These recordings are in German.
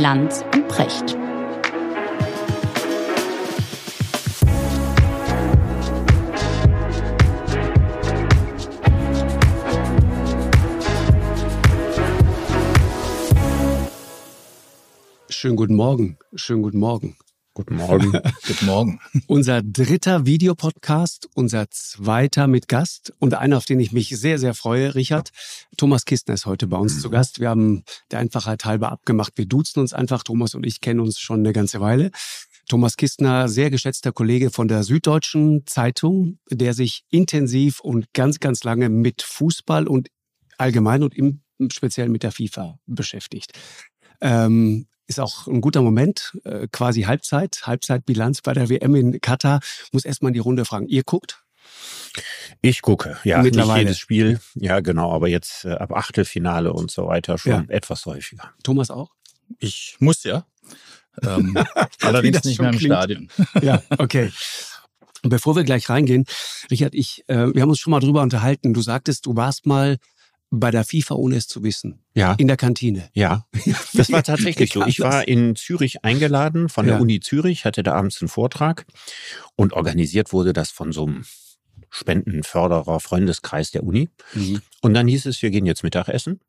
Lanz und Precht. Schönen guten Morgen. Schönen guten Morgen. Guten Morgen. Guten Morgen. Unser dritter Videopodcast, unser zweiter mit Gast und einer, auf den ich mich sehr, sehr freue, Richard. Thomas Kistner ist heute bei uns zu Gast. Wir haben der Einfachheit halber abgemacht. Wir duzen uns einfach. Thomas und ich kennen uns schon eine ganze Weile. Thomas Kistner, sehr geschätzter Kollege von der Süddeutschen Zeitung, der sich intensiv und ganz, ganz lange mit Fußball und allgemein und im speziell mit der FIFA beschäftigt. Ähm, ist auch ein guter Moment, äh, quasi Halbzeit, Halbzeitbilanz bei der WM in Katar. Muss erstmal in die Runde fragen. Ihr guckt? Ich gucke, ja, Mittlerweile. nicht jedes Spiel, ja genau, aber jetzt äh, ab Achtelfinale und so weiter schon Ja. etwas häufiger. Thomas auch? Ich muss ja. Ähm, allerdings das nicht mehr im klingt. Stadion. Ja, okay. Und Bevor wir gleich reingehen, Richard, ich, äh, wir haben uns schon mal drüber unterhalten. Du sagtest, du warst mal bei der FIFA, ohne es zu wissen, Ja, in der Kantine. ja, das war tatsächlich so. Ich war in Zürich eingeladen von der Ja. Uni Zürich, hatte da abends einen Vortrag und organisiert wurde das von so einem Spendenförderer Freundeskreis der Uni. Mhm. Und dann hieß es, wir gehen jetzt Mittagessen.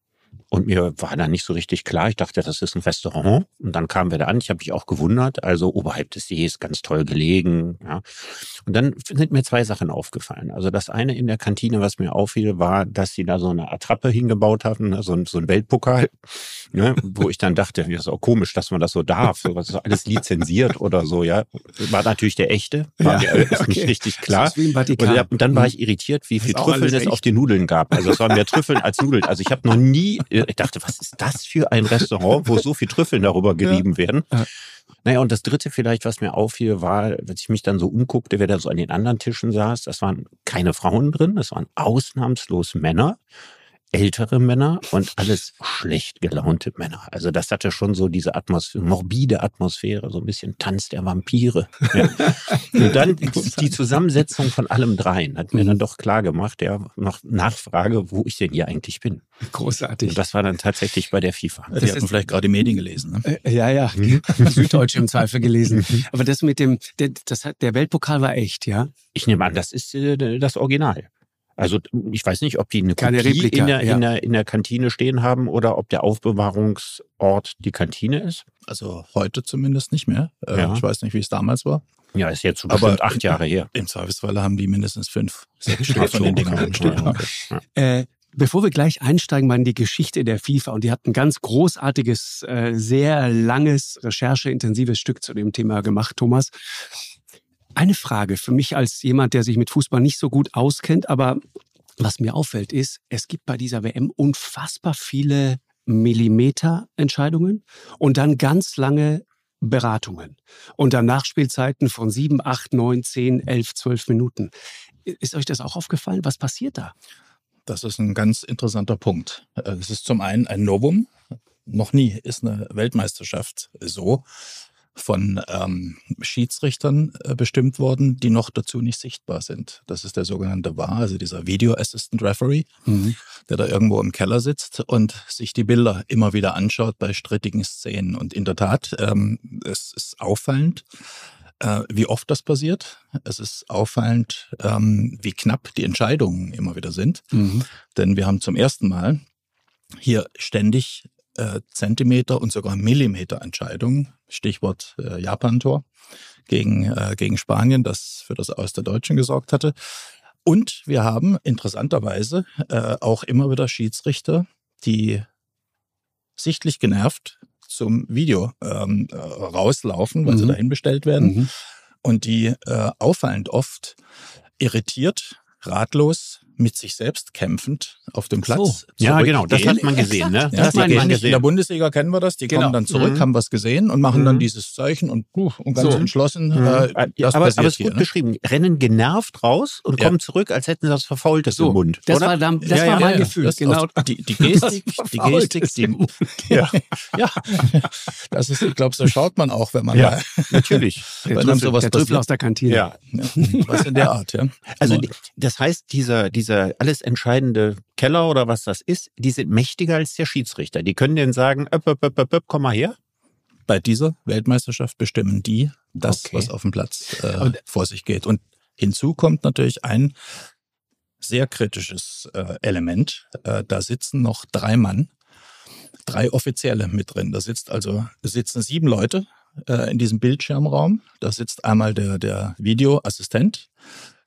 Und mir war da nicht so richtig klar. Ich dachte, das ist ein Restaurant. Und dann kamen wir da an. Ich habe mich auch gewundert. Also oberhalb des Sees, ganz toll gelegen. Ja. Und dann sind mir zwei Sachen aufgefallen. Also das eine in der Kantine, was mir auffiel, war, dass sie da so eine Attrappe hingebaut hatten, ne, so ein, so ein Weltpokal, ne, wo ich dann dachte, ja, ist auch komisch, dass man das so darf. So, was ist alles lizenziert oder so, ja. War natürlich der echte. War Ja, mir okay. nicht richtig klar. Das. Und, ja, und dann war ich irritiert, wie viel Trüffeln es echt. auf den Nudeln gab. Also es waren mehr Trüffeln als Nudeln. Also ich habe noch nie, ich dachte, was ist das für ein Restaurant, wo so viel Trüffeln darüber gerieben werden? Ja. Naja, und das dritte vielleicht, was mir auffiel, war, als ich mich dann so umguckte, wer da so an den anderen Tischen saß, das waren keine Frauen drin, das waren ausnahmslos Männer, ältere Männer und alles schlecht gelaunte Männer. Also das hatte schon so diese Atmosphäre, morbide Atmosphäre, so ein bisschen Tanz der Vampire. Ja. Und dann die Zusammensetzung von allem dreien hat mir dann doch klar gemacht, ja, noch Nachfrage, wo ich denn hier eigentlich bin. Großartig. Und das war dann tatsächlich bei der FIFA. Die hatten vielleicht gerade die Medien gelesen. Ne? Äh, Ja, ja, Mhm. Süddeutsche im Zweifel gelesen. Aber das mit dem, der, das hat, der Weltpokal war echt, ja? Ich nehme an, das ist äh, das Original. Also ich weiß nicht, ob die eine Keine Kopie Replika, in, der, ja. in, der, in der Kantine stehen haben oder ob der Aufbewahrungsort die Kantine ist. Also heute zumindest nicht mehr. Äh, Ja. Ich weiß nicht, wie es damals war. Ja, ist jetzt so Aber- bestimmt acht Jahre her. Im Zweifelsfall haben die mindestens fünf, sechs Stück von den Dingern rumstehen. Ja. Äh, bevor wir gleich einsteigen mal in die Geschichte der FIFA und die hat ein ganz großartiges, äh, sehr langes, rechercheintensives Stück zu dem Thema gemacht, Thomas. Eine Frage für mich als jemand, der sich mit Fußball nicht so gut auskennt, aber was mir auffällt ist, es gibt bei dieser WM unfassbar viele Millimeterentscheidungen und dann ganz lange Beratungen und dann Nachspielzeiten von sieben, acht, neun, zehn, elf, zwölf Minuten. Ist euch das auch aufgefallen? Was passiert da? Das ist ein ganz interessanter Punkt. Es ist zum einen ein Novum. Noch nie ist eine Weltmeisterschaft so von ähm, Schiedsrichtern äh, bestimmt worden, die noch dazu nicht sichtbar sind. Das ist der sogenannte VAR, also dieser Video Assistant Referee, der da irgendwo im Keller sitzt und sich die Bilder immer wieder anschaut bei strittigen Szenen. Und in der Tat, ähm, es ist auffallend, äh, wie oft das passiert. Es ist auffallend, ähm, wie knapp die Entscheidungen immer wieder sind. Mhm. Denn wir haben zum ersten Mal hier ständig äh, Zentimeter und sogar Millimeter Entscheidungen. Stichwort äh, Japan-Tor gegen, äh, gegen Spanien, das für das Aus der Deutschen gesorgt hatte. Und wir haben interessanterweise äh, auch immer wieder Schiedsrichter, die sichtlich genervt zum Video ähm, äh, rauslaufen, weil sie Mhm. dahin bestellt werden Mhm. und die äh, auffallend oft irritiert, ratlos, mit sich selbst kämpfend auf dem So. Platz. Ja, genau, das hat man gesehen. Ne? Ja, Das hat man nicht. In der gesehen. Bundesliga kennen wir das. Die Genau. kommen dann zurück, Mhm. haben was gesehen und machen dann Mhm. dieses Zeichen und, uh, und ganz So. entschlossen. Mhm. Äh, das aber, aber es ist hier. gut Ne? beschrieben. Rennen genervt raus und Ja. kommen zurück, als hätten sie was Verfaultes So, im Mund. das oder? war, dann, das Ja, war ja, mein ja, Gefühl. Das genau. die, die Gestik, die Gestik, ist die, ja, ja, das ist, ich glaube, so schaut man auch, wenn man Ja. mal, Natürlich. Der wenn dann Trüffel, sowas der Trüffel passiert. aus der Kantine. Ja. was in der Art, ja. Also die- das heißt, dieser, dieser alles entscheidende Keller oder was das ist, die sind mächtiger als der Schiedsrichter. Die können denen sagen, öpp, öpp, öpp, öpp, öpp, komm mal her. bei dieser Weltmeisterschaft bestimmen die das, okay. was auf dem Platz äh, vor sich geht. Und hinzu kommt natürlich ein sehr kritisches äh, Element. Äh, da sitzen noch drei Mann, drei Offizielle mit drin. Da sitzt also sitzen sieben Leute äh, in diesem Bildschirmraum. Da sitzt einmal der, der Videoassistent.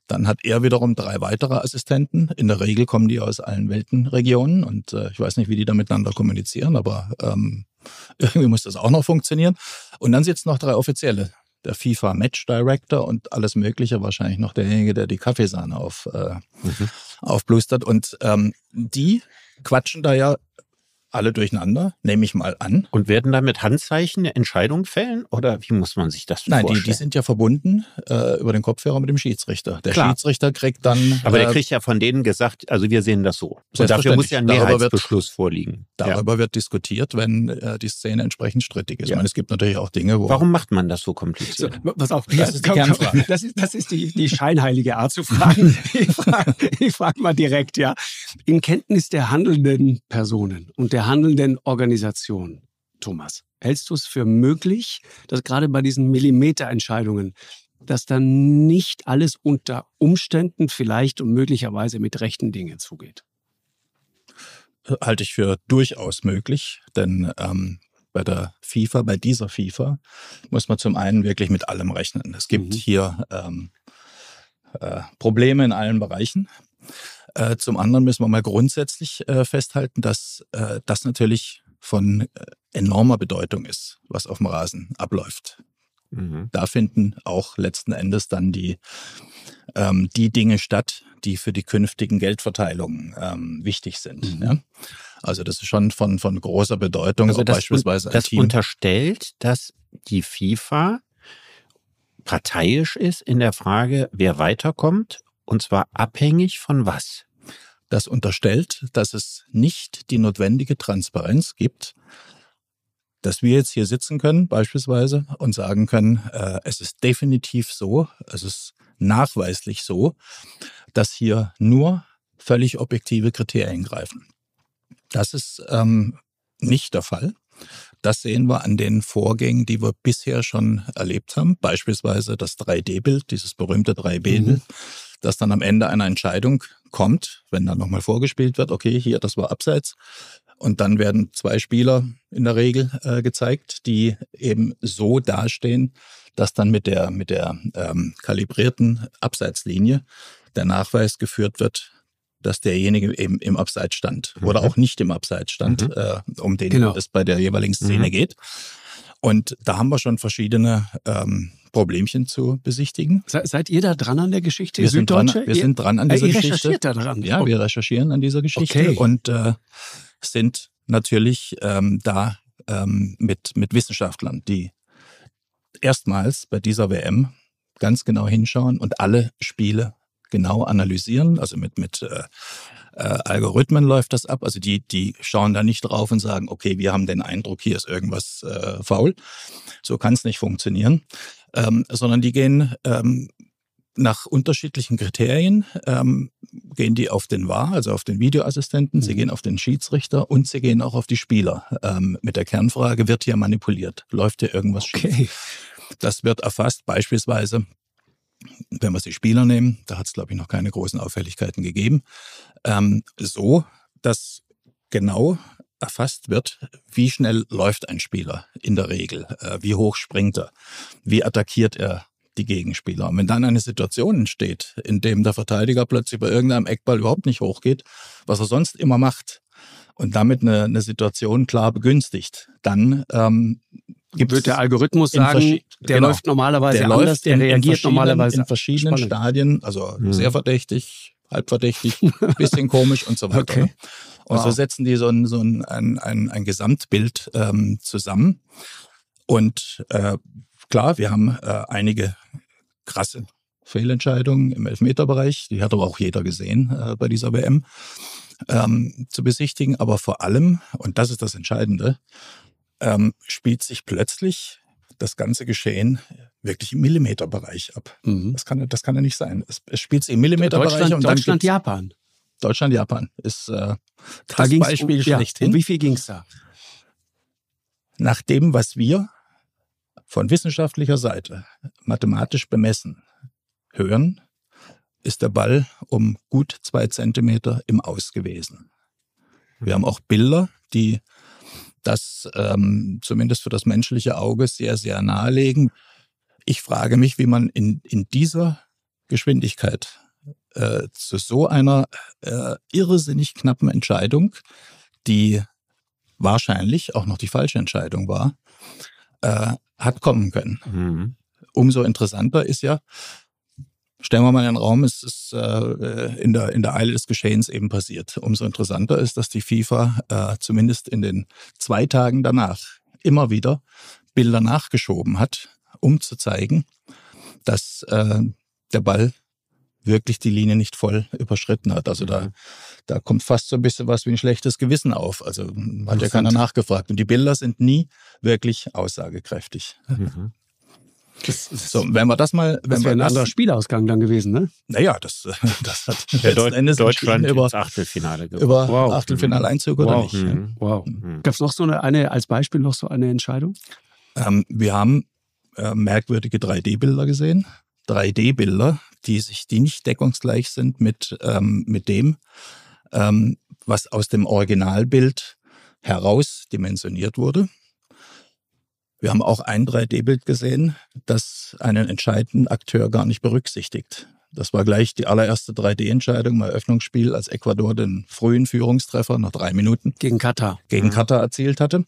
Dann hat er wiederum drei weitere Assistenten. In der Regel kommen die aus allen Weltenregionen und äh, ich weiß nicht, wie die da miteinander kommunizieren, aber ähm, irgendwie muss das auch noch funktionieren. Und dann sitzen noch drei Offizielle. Der FIFA Match Director und alles Mögliche, wahrscheinlich noch derjenige, der die Kaffeesahne auf, äh, mhm. aufblustert. Und ähm, die quatschen da ja alle durcheinander, nehme ich mal an. Und werden da mit Handzeichen Entscheidungen fällen oder wie muss man sich das Nein, vorstellen? Nein, die, die sind ja verbunden äh, über den Kopfhörer mit dem Schiedsrichter. Der Klar. Schiedsrichter kriegt dann. Aber der äh, kriegt ja von denen gesagt, also wir sehen das so. Und dafür muss ja ein Mehrheitsbeschluss wird, vorliegen. Darüber ja. wird diskutiert, wenn äh, die Szene entsprechend strittig ist. Ja. Ich meine, es gibt natürlich auch Dinge, wo. Warum macht man das so kompliziert? So, pass auf, das ist die Kernfrage. Das ist, das ist die, die scheinheilige Art zu fragen. ich frage frag mal direkt, ja. In Kenntnis der handelnden Personen und der handelnden Organisationen Organisation, Thomas. Hältst du es für möglich, dass gerade bei diesen Millimeterentscheidungen, dass dann nicht alles unter Umständen vielleicht und möglicherweise mit rechten Dingen zugeht? Halte ich für durchaus möglich, denn ähm, bei der FIFA, bei dieser FIFA, muss man zum einen wirklich mit allem rechnen. Es gibt mhm. hier ähm, äh, Probleme in allen Bereichen. Äh, zum anderen müssen wir mal grundsätzlich äh, festhalten, dass äh, das natürlich von äh, enormer Bedeutung ist, was auf dem Rasen abläuft. Mhm. Da finden auch letzten Endes dann die, ähm, die Dinge statt, die für die künftigen Geldverteilungen ähm, wichtig sind. Mhm. Ja? Also das ist schon von, von großer Bedeutung. Also das, beispielsweise das unterstellt, dass die FIFA parteiisch ist in der Frage, wer weiterkommt, und zwar abhängig von was? Das unterstellt, dass es nicht die notwendige Transparenz gibt, dass wir jetzt hier sitzen können beispielsweise und sagen können, äh, es ist definitiv so, es ist nachweislich so, dass hier nur völlig objektive Kriterien greifen. Das ist ähm, nicht der Fall. Das sehen wir an den Vorgängen, die wir bisher schon erlebt haben. Beispielsweise das 3D-Bild, dieses berühmte 3D-Bild, mhm. Das dann am Ende einer Entscheidung kommt, wenn dann nochmal vorgespielt wird, okay, hier, das war abseits. Und dann werden zwei Spieler in der Regel äh, gezeigt, die eben so dastehen, dass dann mit der, mit der ähm, kalibrierten Abseitslinie der Nachweis geführt wird, dass derjenige eben im Abseits stand mhm. oder auch nicht im Abseits stand, mhm. äh, um den genau. es bei der jeweiligen Szene mhm. geht. Und da haben wir schon verschiedene ähm, Problemchen zu besichtigen. Se, seid ihr da dran an der Geschichte? Wir, sind dran, wir sind dran an dieser äh, ihr Geschichte. recherchiert da dran? Ja, oh. wir recherchieren an dieser Geschichte okay. und äh, sind natürlich ähm, da ähm, mit, mit Wissenschaftlern, die erstmals bei dieser WM ganz genau hinschauen und alle Spiele genau analysieren. Also mit, mit äh, Algorithmen läuft das ab. Also die, die schauen da nicht drauf und sagen, okay, wir haben den Eindruck, hier ist irgendwas äh, faul. So kann es nicht funktionieren. Ähm, sondern die gehen ähm, nach unterschiedlichen Kriterien ähm, gehen die auf den VAR, also auf den Videoassistenten, mhm. sie gehen auf den Schiedsrichter und sie gehen auch auf die Spieler. Ähm, mit der Kernfrage, wird hier manipuliert? Läuft hier irgendwas okay. schief? Das wird erfasst beispielsweise wenn wir die Spieler nehmen, da hat es, glaube ich, noch keine großen Auffälligkeiten gegeben, ähm, so, dass genau erfasst wird, wie schnell läuft ein Spieler in der Regel, äh, wie hoch springt er, wie attackiert er die Gegenspieler. Und wenn dann eine Situation entsteht, in dem der Verteidiger plötzlich bei irgendeinem Eckball überhaupt nicht hochgeht, was er sonst immer macht, und damit eine, eine Situation klar begünstigt, dann ähm, Gibt wird der Algorithmus sagen, der genau, läuft normalerweise der anders, läuft der reagiert normalerweise in verschiedenen spannend. Stadien, also mhm. sehr verdächtig, halb verdächtig, bisschen komisch und so weiter. Okay. Und wow. so setzen die so ein, so ein, ein, ein, ein Gesamtbild ähm, zusammen. Und äh, klar, wir haben äh, einige krasse Fehlentscheidungen im Elfmeterbereich, die hat aber auch jeder gesehen äh, bei dieser WM, ähm, zu besichtigen. Aber vor allem, und das ist das Entscheidende, ähm, spielt sich plötzlich das ganze Geschehen wirklich im Millimeterbereich ab. Mhm. Das, kann, das kann ja nicht sein. Es, es spielt sich im Millimeterbereich. Deutschland, und Deutschland Japan. Deutschland, Japan ist äh, das da Beispiel um, schlechthin. Ja, um wie viel ging es da? Nach dem, was wir von wissenschaftlicher Seite mathematisch bemessen hören, ist der Ball um gut zwei Zentimeter im Aus gewesen. Wir haben auch Bilder, die das ähm, zumindest für das menschliche Auge sehr, sehr nahelegen. Ich frage mich, wie man in, in dieser Geschwindigkeit äh, zu so einer äh, irrsinnig knappen Entscheidung, die wahrscheinlich auch noch die falsche Entscheidung war, äh, hat kommen können. Mhm. Umso interessanter ist ja, stellen wir mal in den Raum, es ist äh, in, der, in der Eile des Geschehens eben passiert. Umso interessanter ist, dass die FIFA äh, zumindest in den zwei Tagen danach immer wieder Bilder nachgeschoben hat, um zu zeigen, dass äh, der Ball wirklich die Linie nicht voll überschritten hat. Also da, da kommt fast so ein bisschen was wie ein schlechtes Gewissen auf. Also hat ja keiner nachgefragt. Und die Bilder sind nie wirklich aussagekräftig. Mhm. Das, so, wenn wir das mal, wenn das wäre ein das, anderer Spielausgang dann gewesen, ne? Naja, das, das hat Deut Endes Deutschland über Achtelfinale gewonnen. Über wow. Achtelfinaleinzug wow. oder nicht. Mhm. Wow. Mhm. Gab es noch so eine, eine, als Beispiel noch so eine Entscheidung? Ähm, wir haben äh, merkwürdige 3D-Bilder gesehen. 3D-Bilder, die sich, die nicht deckungsgleich sind mit, ähm, mit dem, ähm, was aus dem Originalbild herausdimensioniert wurde. Wir haben auch ein 3D-Bild gesehen, das einen entscheidenden Akteur gar nicht berücksichtigt. Das war gleich die allererste 3D-Entscheidung im Eröffnungsspiel, als Ecuador den frühen Führungstreffer nach drei Minuten gegen Katar. gegen Katar erzielt hatte.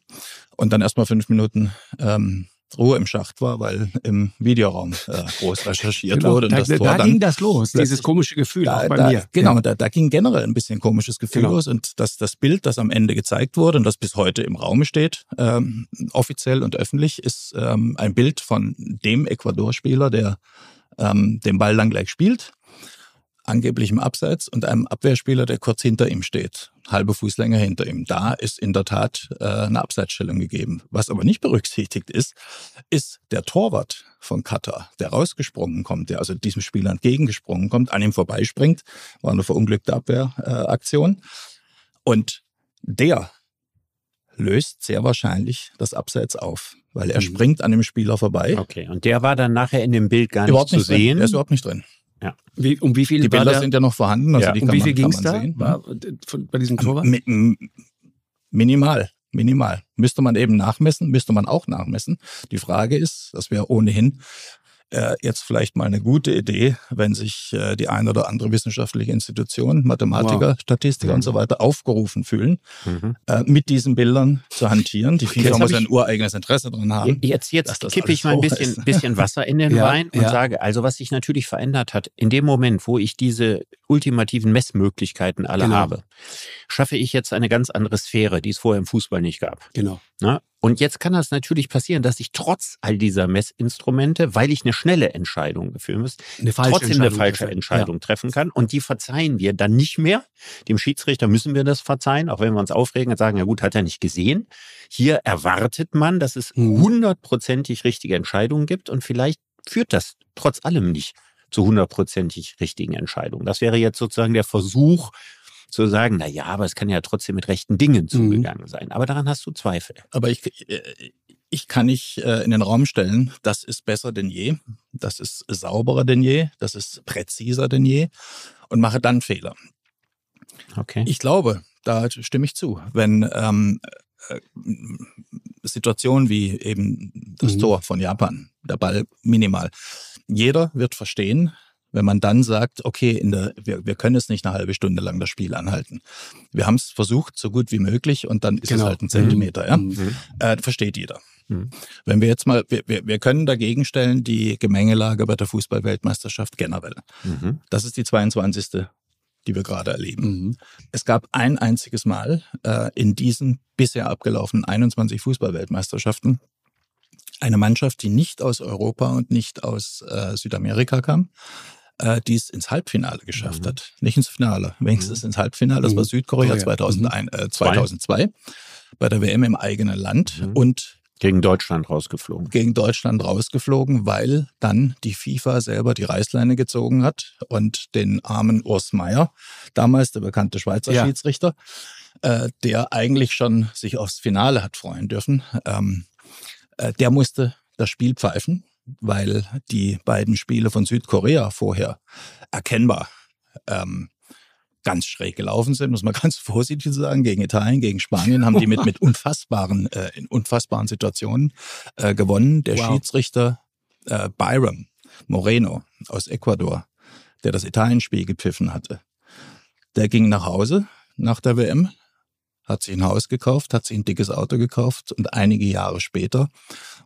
Und dann erstmal fünf Minuten ähm, Ruhe im Schacht war, weil im Videoraum äh, groß recherchiert genau, wurde. Und da, das Tor da ging das los, dieses komische Gefühl da, auch bei da, mir. Genau, ja. da, da ging generell ein bisschen komisches Gefühl genau. los und das, das Bild, das am Ende gezeigt wurde und das bis heute im Raume steht, ähm, offiziell und öffentlich, ist ähm, ein Bild von dem Ecuador-Spieler, der ähm, den Ball dann gleich spielt angeblich im Abseits und einem Abwehrspieler, der kurz hinter ihm steht, halbe Fußlänge hinter ihm. Da ist in der Tat äh, eine Abseitsstellung gegeben. Was aber nicht berücksichtigt ist, ist der Torwart von Katar, der rausgesprungen kommt, der also diesem Spieler entgegengesprungen kommt, an ihm vorbeispringt, war eine verunglückte Abwehraktion. und der löst sehr wahrscheinlich das Abseits auf, weil er mhm. springt an dem Spieler vorbei. Okay, und der war dann nachher in dem Bild gar nicht zu nicht sehen. Er ist überhaupt nicht drin. Ja. Wie, um wie viel die Bilder sind ja noch vorhanden. Also ja. die um wie viel ging es da? War, von, bei diesem Torwart? Minimal, minimal. Müsste man eben nachmessen, müsste man auch nachmessen. Die Frage ist, das wäre ohnehin äh, jetzt vielleicht mal eine gute Idee, wenn sich äh, die eine oder andere wissenschaftliche Institution, Mathematiker, wow. Statistiker mhm. und so weiter aufgerufen fühlen, mhm. äh, mit diesen Bildern zu hantieren. Die FIFA muss ein ureigenes Interesse daran haben. Jetzt, jetzt kippe ich mal ein bisschen, bisschen Wasser in den ja, Wein und ja. sage, also was sich natürlich verändert hat, in dem Moment, wo ich diese ultimativen Messmöglichkeiten alle genau. habe, schaffe ich jetzt eine ganz andere Sphäre, die es vorher im Fußball nicht gab. Genau. Na? Und jetzt kann das natürlich passieren, dass ich trotz all dieser Messinstrumente, weil ich eine schnelle Entscheidung führen muss, eine trotzdem eine falsche treffen. Entscheidung ja. treffen kann. Und die verzeihen wir dann nicht mehr. Dem Schiedsrichter müssen wir das verzeihen, auch wenn wir uns aufregen und sagen, ja gut, hat er nicht gesehen. Hier erwartet man, dass es mhm. hundertprozentig richtige Entscheidungen gibt und vielleicht führt das trotz allem nicht zu hundertprozentig richtigen Entscheidungen. Das wäre jetzt sozusagen der Versuch, zu sagen, na ja, aber es kann ja trotzdem mit rechten Dingen mhm. zugegangen mhm. sein. Aber daran hast du Zweifel. Aber ich, äh, ich kann nicht äh, in den Raum stellen, das ist besser denn je, das ist sauberer denn je, das ist präziser denn je und mache dann Fehler. Okay. Ich glaube, da stimme ich zu. Wenn ähm, äh, Situationen wie eben das mhm. Tor von Japan, der Ball minimal. Jeder wird verstehen, wenn man dann sagt, okay, in der, wir, wir können es nicht eine halbe Stunde lang das Spiel anhalten. Wir haben es versucht, so gut wie möglich, und dann ist genau. es halt ein Zentimeter. Mhm. Ja? Mhm. Äh, versteht jeder. Mhm. Wenn wir jetzt mal, wir, wir können dagegen stellen die Gemengelage bei der Fußballweltmeisterschaft generell. Mhm. Das ist die 22 die wir gerade erleben. Mhm. Es gab ein einziges Mal äh, in diesen bisher abgelaufenen 21 Fußballweltmeisterschaften eine Mannschaft, die nicht aus Europa und nicht aus äh, Südamerika kam, äh, die es ins Halbfinale geschafft mhm. hat. Nicht ins Finale, wenigstens mhm. ins Halbfinale. Das war mhm. Südkorea oh, ja. 2001, äh, 2002 bei der WM im eigenen Land mhm. und gegen Deutschland rausgeflogen. Gegen Deutschland rausgeflogen, weil dann die FIFA selber die Reißleine gezogen hat und den armen Urs Meier, damals der bekannte Schweizer ja. Schiedsrichter, äh, der eigentlich schon sich aufs Finale hat freuen dürfen, ähm, äh, der musste das Spiel pfeifen, weil die beiden Spiele von Südkorea vorher erkennbar ähm, ganz schräg gelaufen sind, muss man ganz vorsichtig sagen, gegen Italien, gegen Spanien haben die mit, mit unfassbaren, äh, in unfassbaren Situationen äh, gewonnen. Der wow. Schiedsrichter äh, Byram Moreno aus Ecuador, der das Italienspiel gepfiffen hatte, der ging nach Hause nach der WM, hat sich ein Haus gekauft, hat sich ein dickes Auto gekauft und einige Jahre später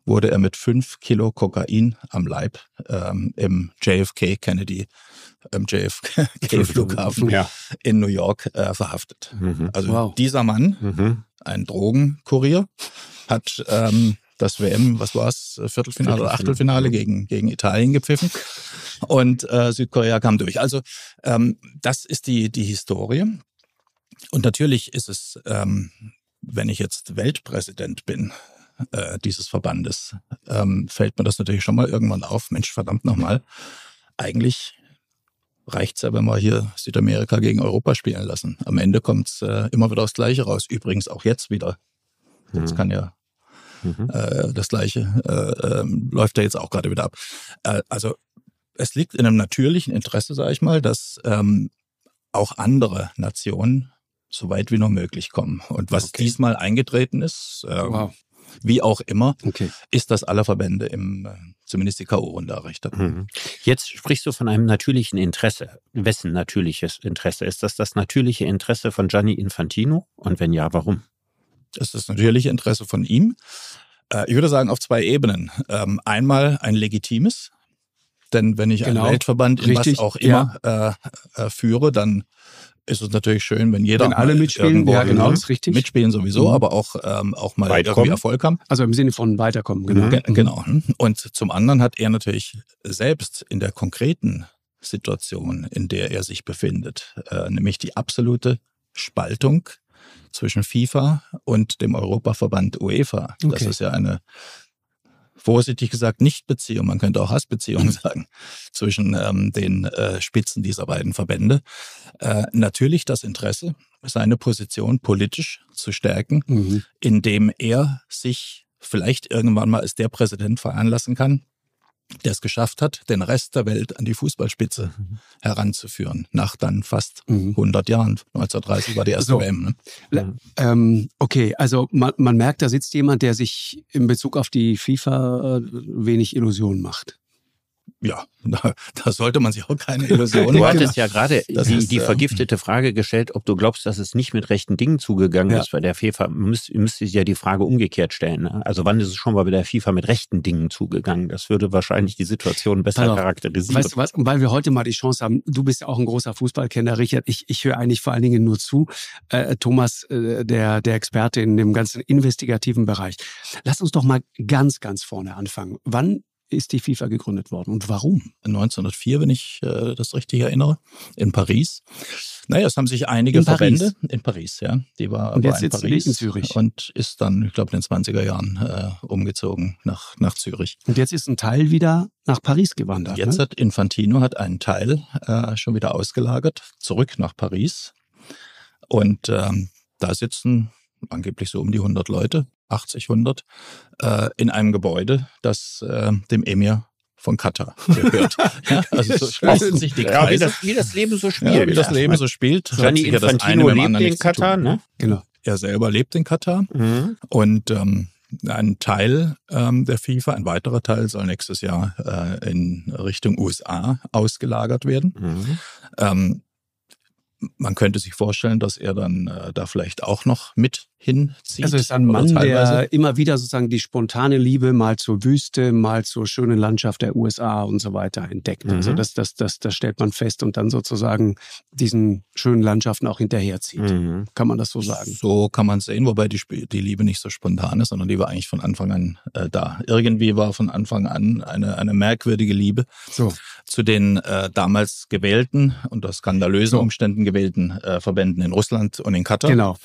wurde er mit fünf Kilo Kokain am Leib ähm, im JFK Kennedy, im JFK Flughafen ja. in New York äh, verhaftet. Mhm. Also wow. dieser Mann, mhm. ein Drogenkurier, hat ähm, das WM, was war es, Viertelfinale oder Achtelfinale gegen, gegen Italien gepfiffen. Und äh, Südkorea kam durch. Also ähm, das ist die, die Historie. Und natürlich ist es, ähm, wenn ich jetzt Weltpräsident bin äh, dieses Verbandes, ähm, fällt mir das natürlich schon mal irgendwann auf. Mensch, verdammt nochmal. Eigentlich reicht es ja, wenn wir hier Südamerika gegen Europa spielen lassen. Am Ende kommt es äh, immer wieder aufs Gleiche raus. Übrigens auch jetzt wieder. Jetzt mhm. kann ja mhm. äh, das Gleiche, äh, äh, läuft ja jetzt auch gerade wieder ab. Äh, also es liegt in einem natürlichen Interesse, sage ich mal, dass ähm, auch andere Nationen so weit wie nur möglich kommen. Und was okay. diesmal eingetreten ist, äh, wow. wie auch immer, okay. ist, dass alle Verbände im äh, zumindest die K.O.-Runde erreicht haben. Mhm. Jetzt sprichst du von einem natürlichen Interesse. Wessen natürliches Interesse? Ist das das natürliche Interesse von Gianni Infantino? Und wenn ja, warum? Das ist das natürliche Interesse von ihm. Äh, ich würde sagen, auf zwei Ebenen. Ähm, einmal ein legitimes, denn wenn ich genau. einen Weltverband in Richtig. was auch immer ja. äh, äh, führe, dann ist es natürlich schön, wenn jeder wenn alle mitspielen, ja, genau, ist richtig. mitspielen sowieso, mhm. aber auch ähm, auch mal irgendwie Erfolg haben. Also im Sinne von weiterkommen, genau. Mhm. Genau. Und zum anderen hat er natürlich selbst in der konkreten Situation, in der er sich befindet, äh, nämlich die absolute Spaltung zwischen FIFA und dem Europaverband UEFA. Okay. Das ist ja eine vorsichtig gesagt Nichtbeziehung, man könnte auch Hassbeziehung mhm. sagen, zwischen ähm, den äh, Spitzen dieser beiden Verbände. Äh, natürlich das Interesse, seine Position politisch zu stärken, mhm. indem er sich vielleicht irgendwann mal als der Präsident veranlassen kann, der es geschafft hat, den Rest der Welt an die Fußballspitze mhm. heranzuführen, nach dann fast mhm. 100 Jahren. 1930 war die erste so. WM. Ne? Ähm, okay, also man, man merkt, da sitzt jemand, der sich in Bezug auf die FIFA äh, wenig Illusionen macht ja, da, da sollte man sich auch keine Illusionen machen. Du hattest ja gerade die, ist, die ähm, vergiftete Frage gestellt, ob du glaubst, dass es nicht mit rechten Dingen zugegangen ja. ist bei der FIFA. Müsst, müsste ja die Frage umgekehrt stellen. Ne? Also wann ist es schon mal bei der FIFA mit rechten Dingen zugegangen? Das würde wahrscheinlich die Situation besser also, charakterisieren. Weißt du was? Und weil wir heute mal die Chance haben, du bist ja auch ein großer Fußballkenner, Richard. Ich, ich höre eigentlich vor allen Dingen nur zu. Äh, Thomas, äh, der, der Experte in dem ganzen investigativen Bereich. Lass uns doch mal ganz, ganz vorne anfangen. Wann ist die FIFA gegründet worden und warum? 1904, wenn ich äh, das richtig erinnere, in Paris. Naja, es haben sich einige in Verbände Paris. in Paris, ja. Die war, und jetzt war in Paris in Zürich. und ist dann, ich glaube, in den 20er Jahren äh, umgezogen nach, nach Zürich. Und jetzt ist ein Teil wieder nach Paris gewandert. Jetzt ne? hat Infantino hat einen Teil äh, schon wieder ausgelagert, zurück nach Paris. Und ähm, da sitzen angeblich so um die 100 Leute, 80, 100, äh, in einem Gebäude, das äh, dem Emir von Katar gehört. ja, also so schließen sich die Kreise. Ja, wie, das, wie das Leben so spielt. Ja, wie das Leben so spielt. Gianni Infantino lebt in Katar, ne? Genau. Er selber lebt in Katar mhm. und ähm, ein Teil ähm, der FIFA, ein weiterer Teil soll nächstes Jahr äh, in Richtung USA ausgelagert werden. Mhm. Ähm, man könnte sich vorstellen, dass er dann äh, da vielleicht auch noch mit hinzieht. Also ist ein Mann, der immer wieder sozusagen die spontane Liebe mal zur Wüste, mal zur schönen Landschaft der USA und so weiter entdeckt. Also mhm. Also das, das, das, das stellt man fest und dann sozusagen diesen schönen Landschaften auch hinterherzieht. Mhm. Kann man das so sagen? So kann man es sehen, wobei die, die Liebe nicht so spontan ist, sondern die war eigentlich von Anfang an äh, da. Irgendwie war von Anfang an eine, eine merkwürdige Liebe so. zu den äh, damals gewählten, unter skandalösen so. Umständen gewählten äh, Verbänden in Russland und in Katar. Genau.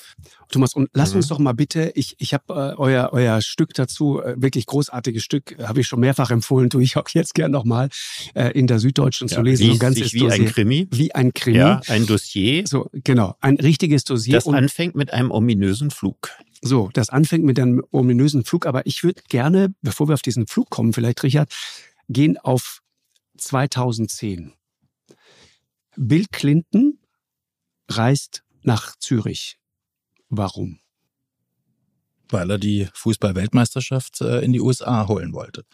Thomas, und lass mhm. uns doch mal bitte, ich, ich habe äh, euer, euer Stück dazu, äh, wirklich großartiges Stück, habe ich schon mehrfach empfohlen, tue ich auch jetzt gern nochmal äh, in der Süddeutschen ja, zu lesen. Und ganz wie ein Krimi. Wie ein Krimi. Ja, ein Dossier. So, genau, ein richtiges Dossier. Das anfängt mit einem ominösen Flug. So, das anfängt mit einem ominösen Flug, aber ich würde gerne, bevor wir auf diesen Flug kommen, vielleicht Richard, gehen auf 2010. Bill Clinton reist nach Zürich. Warum? Weil er die Fußball-Weltmeisterschaft äh, in die USA holen wollte.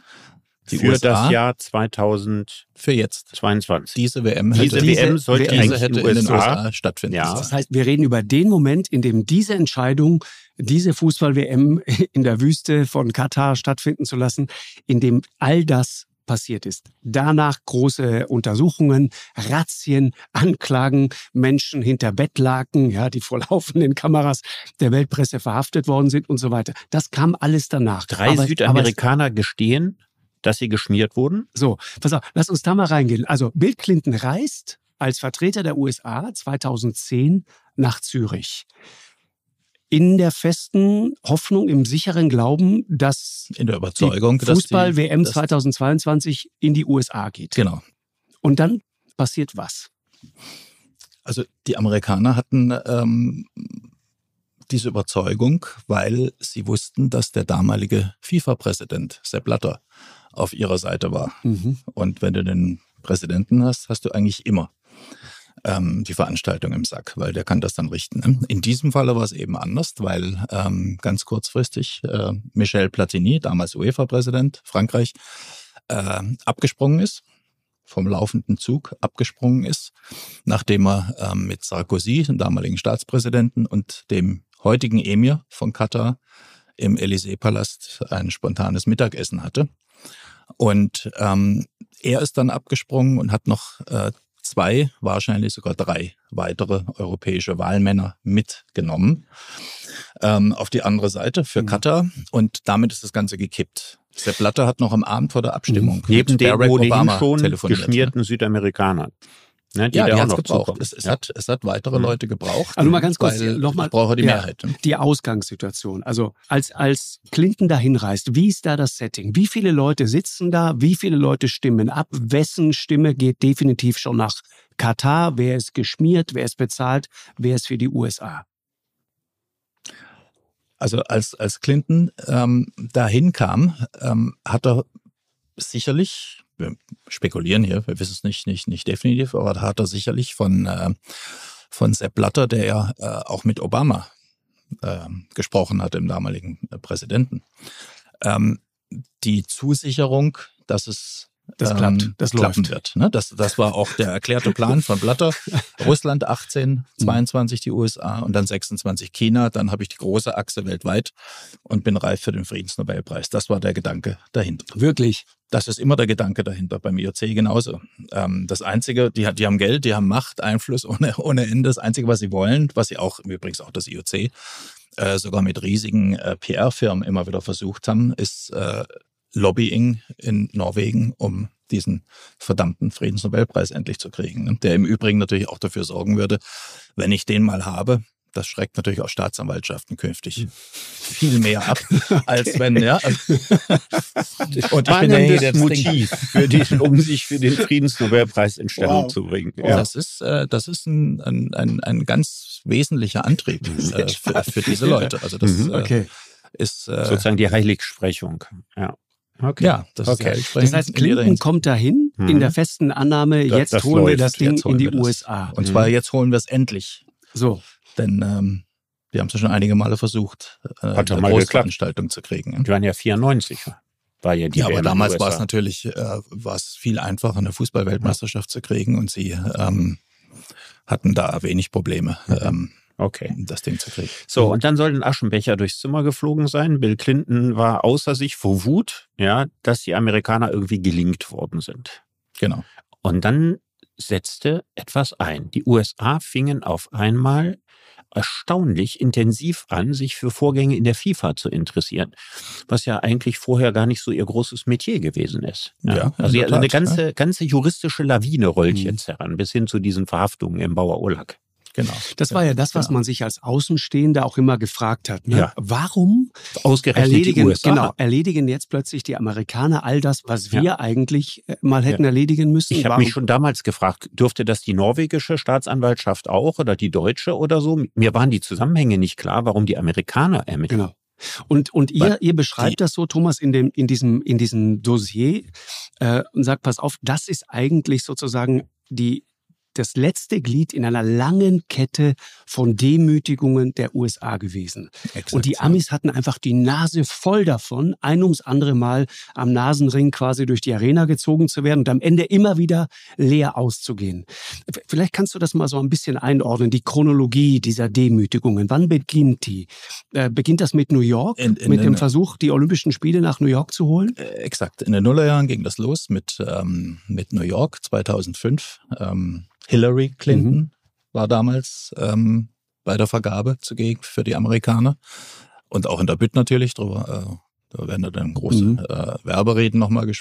Die für USA, das Jahr 2022. Für jetzt. 22. Diese WM, diese hätte, WM sollte diese eigentlich hätte in, den USA stattfinden. Ja. Das heißt, wir reden über den Moment, in dem diese Entscheidung, diese Fußball-WM in der Wüste von Katar stattfinden zu lassen, in dem all das passiert ist. Danach große Untersuchungen, Razzien, Anklagen, Menschen hinter Bettlaken, ja, die vor laufenden Kameras der Weltpresse verhaftet worden sind und so weiter. Das kam alles danach. Drei aber, Südamerikaner aber gestehen, dass sie geschmiert wurden? So, pass auf, lass uns da mal reingehen. Also Bill Clinton reist als Vertreter der USA 2010 nach Zürich. In der festen Hoffnung, im sicheren Glauben, dass in der Überzeugung, die Fußball-WM 2022 in die USA geht. Genau. Und dann passiert was? Also die Amerikaner hatten ähm, diese Überzeugung, weil sie wussten, dass der damalige FIFA-Präsident Sepp Blatter auf ihrer Seite war. Mhm. Und wenn du den Präsidenten hast, hast du eigentlich immer ähm, die Veranstaltung im Sack, weil der kann das dann richten. Ne? In diesem Falle war es eben anders, weil ähm, ganz kurzfristig äh, Michel Platini, damals UEFA-Präsident Frankreich, äh, abgesprungen ist vom laufenden Zug abgesprungen ist, nachdem er ähm, mit Sarkozy, dem damaligen Staatspräsidenten, und dem heutigen Emir von Katar im Élysée-Palast ein spontanes Mittagessen hatte. Und ähm, er ist dann abgesprungen und hat noch äh, zwei, wahrscheinlich sogar drei weitere europäische Wahlmänner mitgenommen ähm, auf die andere Seite für mhm. Katar. Und damit ist das Ganze gekippt. Sepp Blatter hat noch am Abend vor der Abstimmung mhm. neben den ohnehin schon geschmierten ne? Ne, die ja, die hat es gebraucht. Es, es, ja. hat, es hat weitere mhm. Leute gebraucht. Also mal ganz kurz, nochmal. brauche die ja, Mehrheit. Ne? Die Ausgangssituation. Also als, als Clinton dahin reist, wie ist da das Setting? Wie viele Leute sitzen da? Wie viele Leute stimmen ab? Wessen Stimme geht definitiv schon nach Katar? Wer ist geschmiert? Wer ist bezahlt? Wer ist für die USA? Also als, als Clinton ähm, dahin kam, ähm, hat er sicherlich wir spekulieren hier, wir wissen es nicht, nicht, nicht definitiv, aber da hat er sicherlich von, äh, von Sepp Blatter, der ja äh, auch mit Obama äh, gesprochen hat, dem damaligen äh, Präsidenten, ähm, die Zusicherung, dass es das ähm, klappt, das klappen wird. Ne? Das, das war auch der erklärte Plan von Blatter. Russland 18, 22 die USA und dann 26 China. Dann habe ich die große Achse weltweit und bin reif für den Friedensnobelpreis. Das war der Gedanke dahinter. Wirklich? Das ist immer der Gedanke dahinter, beim IOC genauso. Ähm, das Einzige, die, die haben Geld, die haben Macht, Einfluss ohne, ohne Ende. Das Einzige, was sie wollen, was sie auch, übrigens auch das IOC, äh, sogar mit riesigen äh, PR-Firmen immer wieder versucht haben, ist äh, Lobbying in Norwegen, um diesen verdammten Friedensnobelpreis endlich zu kriegen. Ne? Der im Übrigen natürlich auch dafür sorgen würde, wenn ich den mal habe, das schreckt natürlich auch Staatsanwaltschaften künftig viel mehr ab, als wenn, ja. Und ich bin das Motiv, für die, um sich für den Friedensnobelpreis in Stellung wow. zu bringen. Ja. Das ist, äh, das ist ein, ein, ein, ein ganz wesentlicher Antrieb äh, für, für, diese Leute. Also das mhm, okay. äh, ist äh, sozusagen die Heiligsprechung. Ja. Okay. Ja, das, okay. ist das heißt, Clinton kommt dahin mhm. in der festen Annahme, das, jetzt das holen läuft. wir das Ding in die USA. Und zwar jetzt holen wir es endlich. So. Denn ähm, wir haben es ja schon einige Male versucht, äh, Hat eine Großveranstaltung zu kriegen. Die waren ja 94. War ja, die ja aber damals war es natürlich äh, war es viel einfacher, eine Fußballweltmeisterschaft ja. zu kriegen und sie ähm, hatten da wenig Probleme. Mhm. Ähm, Okay. Das Ding zu kriegen. So, und dann soll ein Aschenbecher durchs Zimmer geflogen sein. Bill Clinton war außer sich vor Wut, ja, dass die Amerikaner irgendwie gelingt worden sind. Genau. Und dann setzte etwas ein. Die USA fingen auf einmal erstaunlich intensiv an, sich für Vorgänge in der FIFA zu interessieren, was ja eigentlich vorher gar nicht so ihr großes Metier gewesen ist. Ja, ja also eine ganze, ja. ganze juristische Lawine rollt mhm. jetzt heran, bis hin zu diesen Verhaftungen im Bauer Urlack. Genau. Das war ja das, was genau. man sich als Außenstehender auch immer gefragt hat. Ne? Ja. Warum Ausgerechnet die erledigen, USA. genau, erledigen jetzt plötzlich die Amerikaner all das, was wir Ja. eigentlich äh, mal hätten erledigen müssen? Ich habe mich schon damals gefragt, dürfte das die norwegische Staatsanwaltschaft auch oder die deutsche oder so? Mir waren die Zusammenhänge nicht klar, warum die Amerikaner ermitteln. Genau. Und, und ihr, ihr beschreibt die- das so, Thomas, in, dem, in, diesem, in diesem Dossier äh, und sagt, pass auf, das ist eigentlich sozusagen die, das letzte Glied in einer langen Kette von Demütigungen der USA gewesen. Exakt, Und die. Amis hatten einfach die Nase voll davon, ein ums andere Mal am Nasenring quasi durch die Arena gezogen zu werden und am Ende immer wieder leer auszugehen. Vielleicht kannst du das mal so ein bisschen einordnen, die Chronologie dieser Demütigungen. Wann beginnt die? Äh, beginnt das mit New York, In- in mit dem den- Versuch, die Olympischen Spiele nach New York zu holen? Äh, Exakt. In den Nullerjahren ging das los mit, ähm, mit New York 2005. Ähm, Hillary Clinton Mhm. war damals ähm, bei der Vergabe zugegen für die Amerikaner. Und auch in der Bütt natürlich. Drüber, äh, da werden dann große Mhm. äh, Werbereden nochmal äh,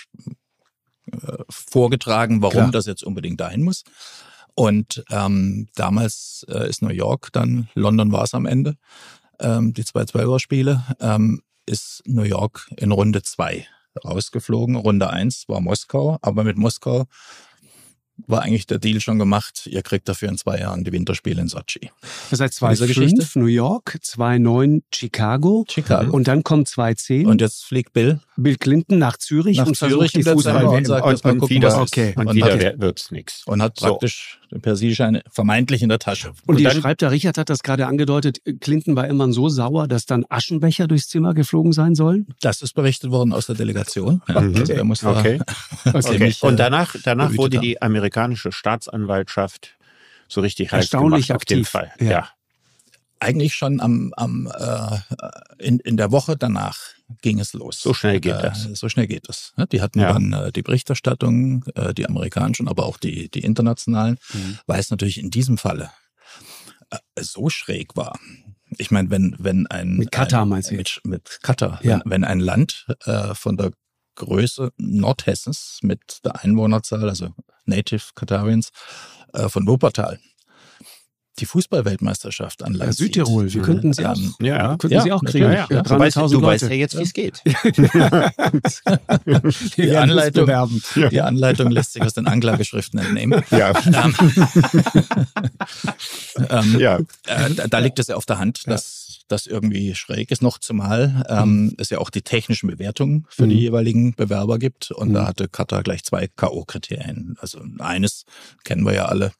vorgetragen, warum Klar. das jetzt unbedingt dahin muss. Und ähm, damals äh, ist New York, dann London war es am Ende, ähm, die zwei Zwölfer-Spiele, ähm, ist New York in Runde zwei rausgeflogen. Runde eins war Moskau, aber mit Moskau war eigentlich der Deal schon gemacht. Ihr kriegt dafür in zwei Jahren die Winterspiele in Sochi. Das heißt Von dieser 2005 Geschichte? New York, 2009 Chicago Chicago. und dann kommt 2010 Und jetzt fliegt Bill Bill Clinton nach Zürich nach und versucht Zürich die im Dezember Fußball und sagt, jetzt mal gucken, wieder, okay. und Und wieder hat- wird's nix. und hat So. praktisch den Persilschein vermeintlich in der Tasche. Und, Und ihr dann- schreibt da, Richard hat das gerade angedeutet, Clinton war immer so sauer, dass dann Aschenbecher durchs Zimmer geflogen sein sollen. Das ist berichtet worden aus der Delegation. Ja, Mhm. Also muss da Okay. okay. ziemlich, Und äh, danach, danach wurde die amerikanische Staatsanwaltschaft so richtig heiß Erstaunlich gemacht auf den aktiv. Fall. Ja. Ja. eigentlich schon am, am äh, in, in der Woche danach ging es los. So schnell geht äh, das. So schnell geht es. ne? Die hatten Ja. dann äh, die Berichterstattung, äh, die amerikanischen, aber auch die, die internationalen, Mhm. weil es natürlich in diesem Falle äh, so schräg war. Ich meine, wenn, wenn ein Mit Katar ein, meinst du Mit, mit Katar, Ja. wenn, wenn ein Land äh, von der Größe Nordhessens mit der Einwohnerzahl, also Native Katarians, äh, von Wuppertal, die Fußballweltmeisterschaft an Land zieht. Südtirol, wir Mhm. könnten sie auch, Ähm, Ja. könnten ja, sie auch kriegen. Ja, Ja. Du, weißt, 300.000 du weißt ja jetzt, wie es geht. Die Die Anleitung, die Anleitung lässt sich aus den Anklageschriften entnehmen. Ja. Ähm, ähm, ja. äh, da, da liegt es ja auf der Hand, dass das irgendwie schräg ist. Noch zumal ähm, es ja auch die technischen Bewertungen für die Mhm. jeweiligen Bewerber gibt. Und Mhm. da hatte Katar gleich zwei K.O.-Kriterien. Also eines kennen wir ja alle.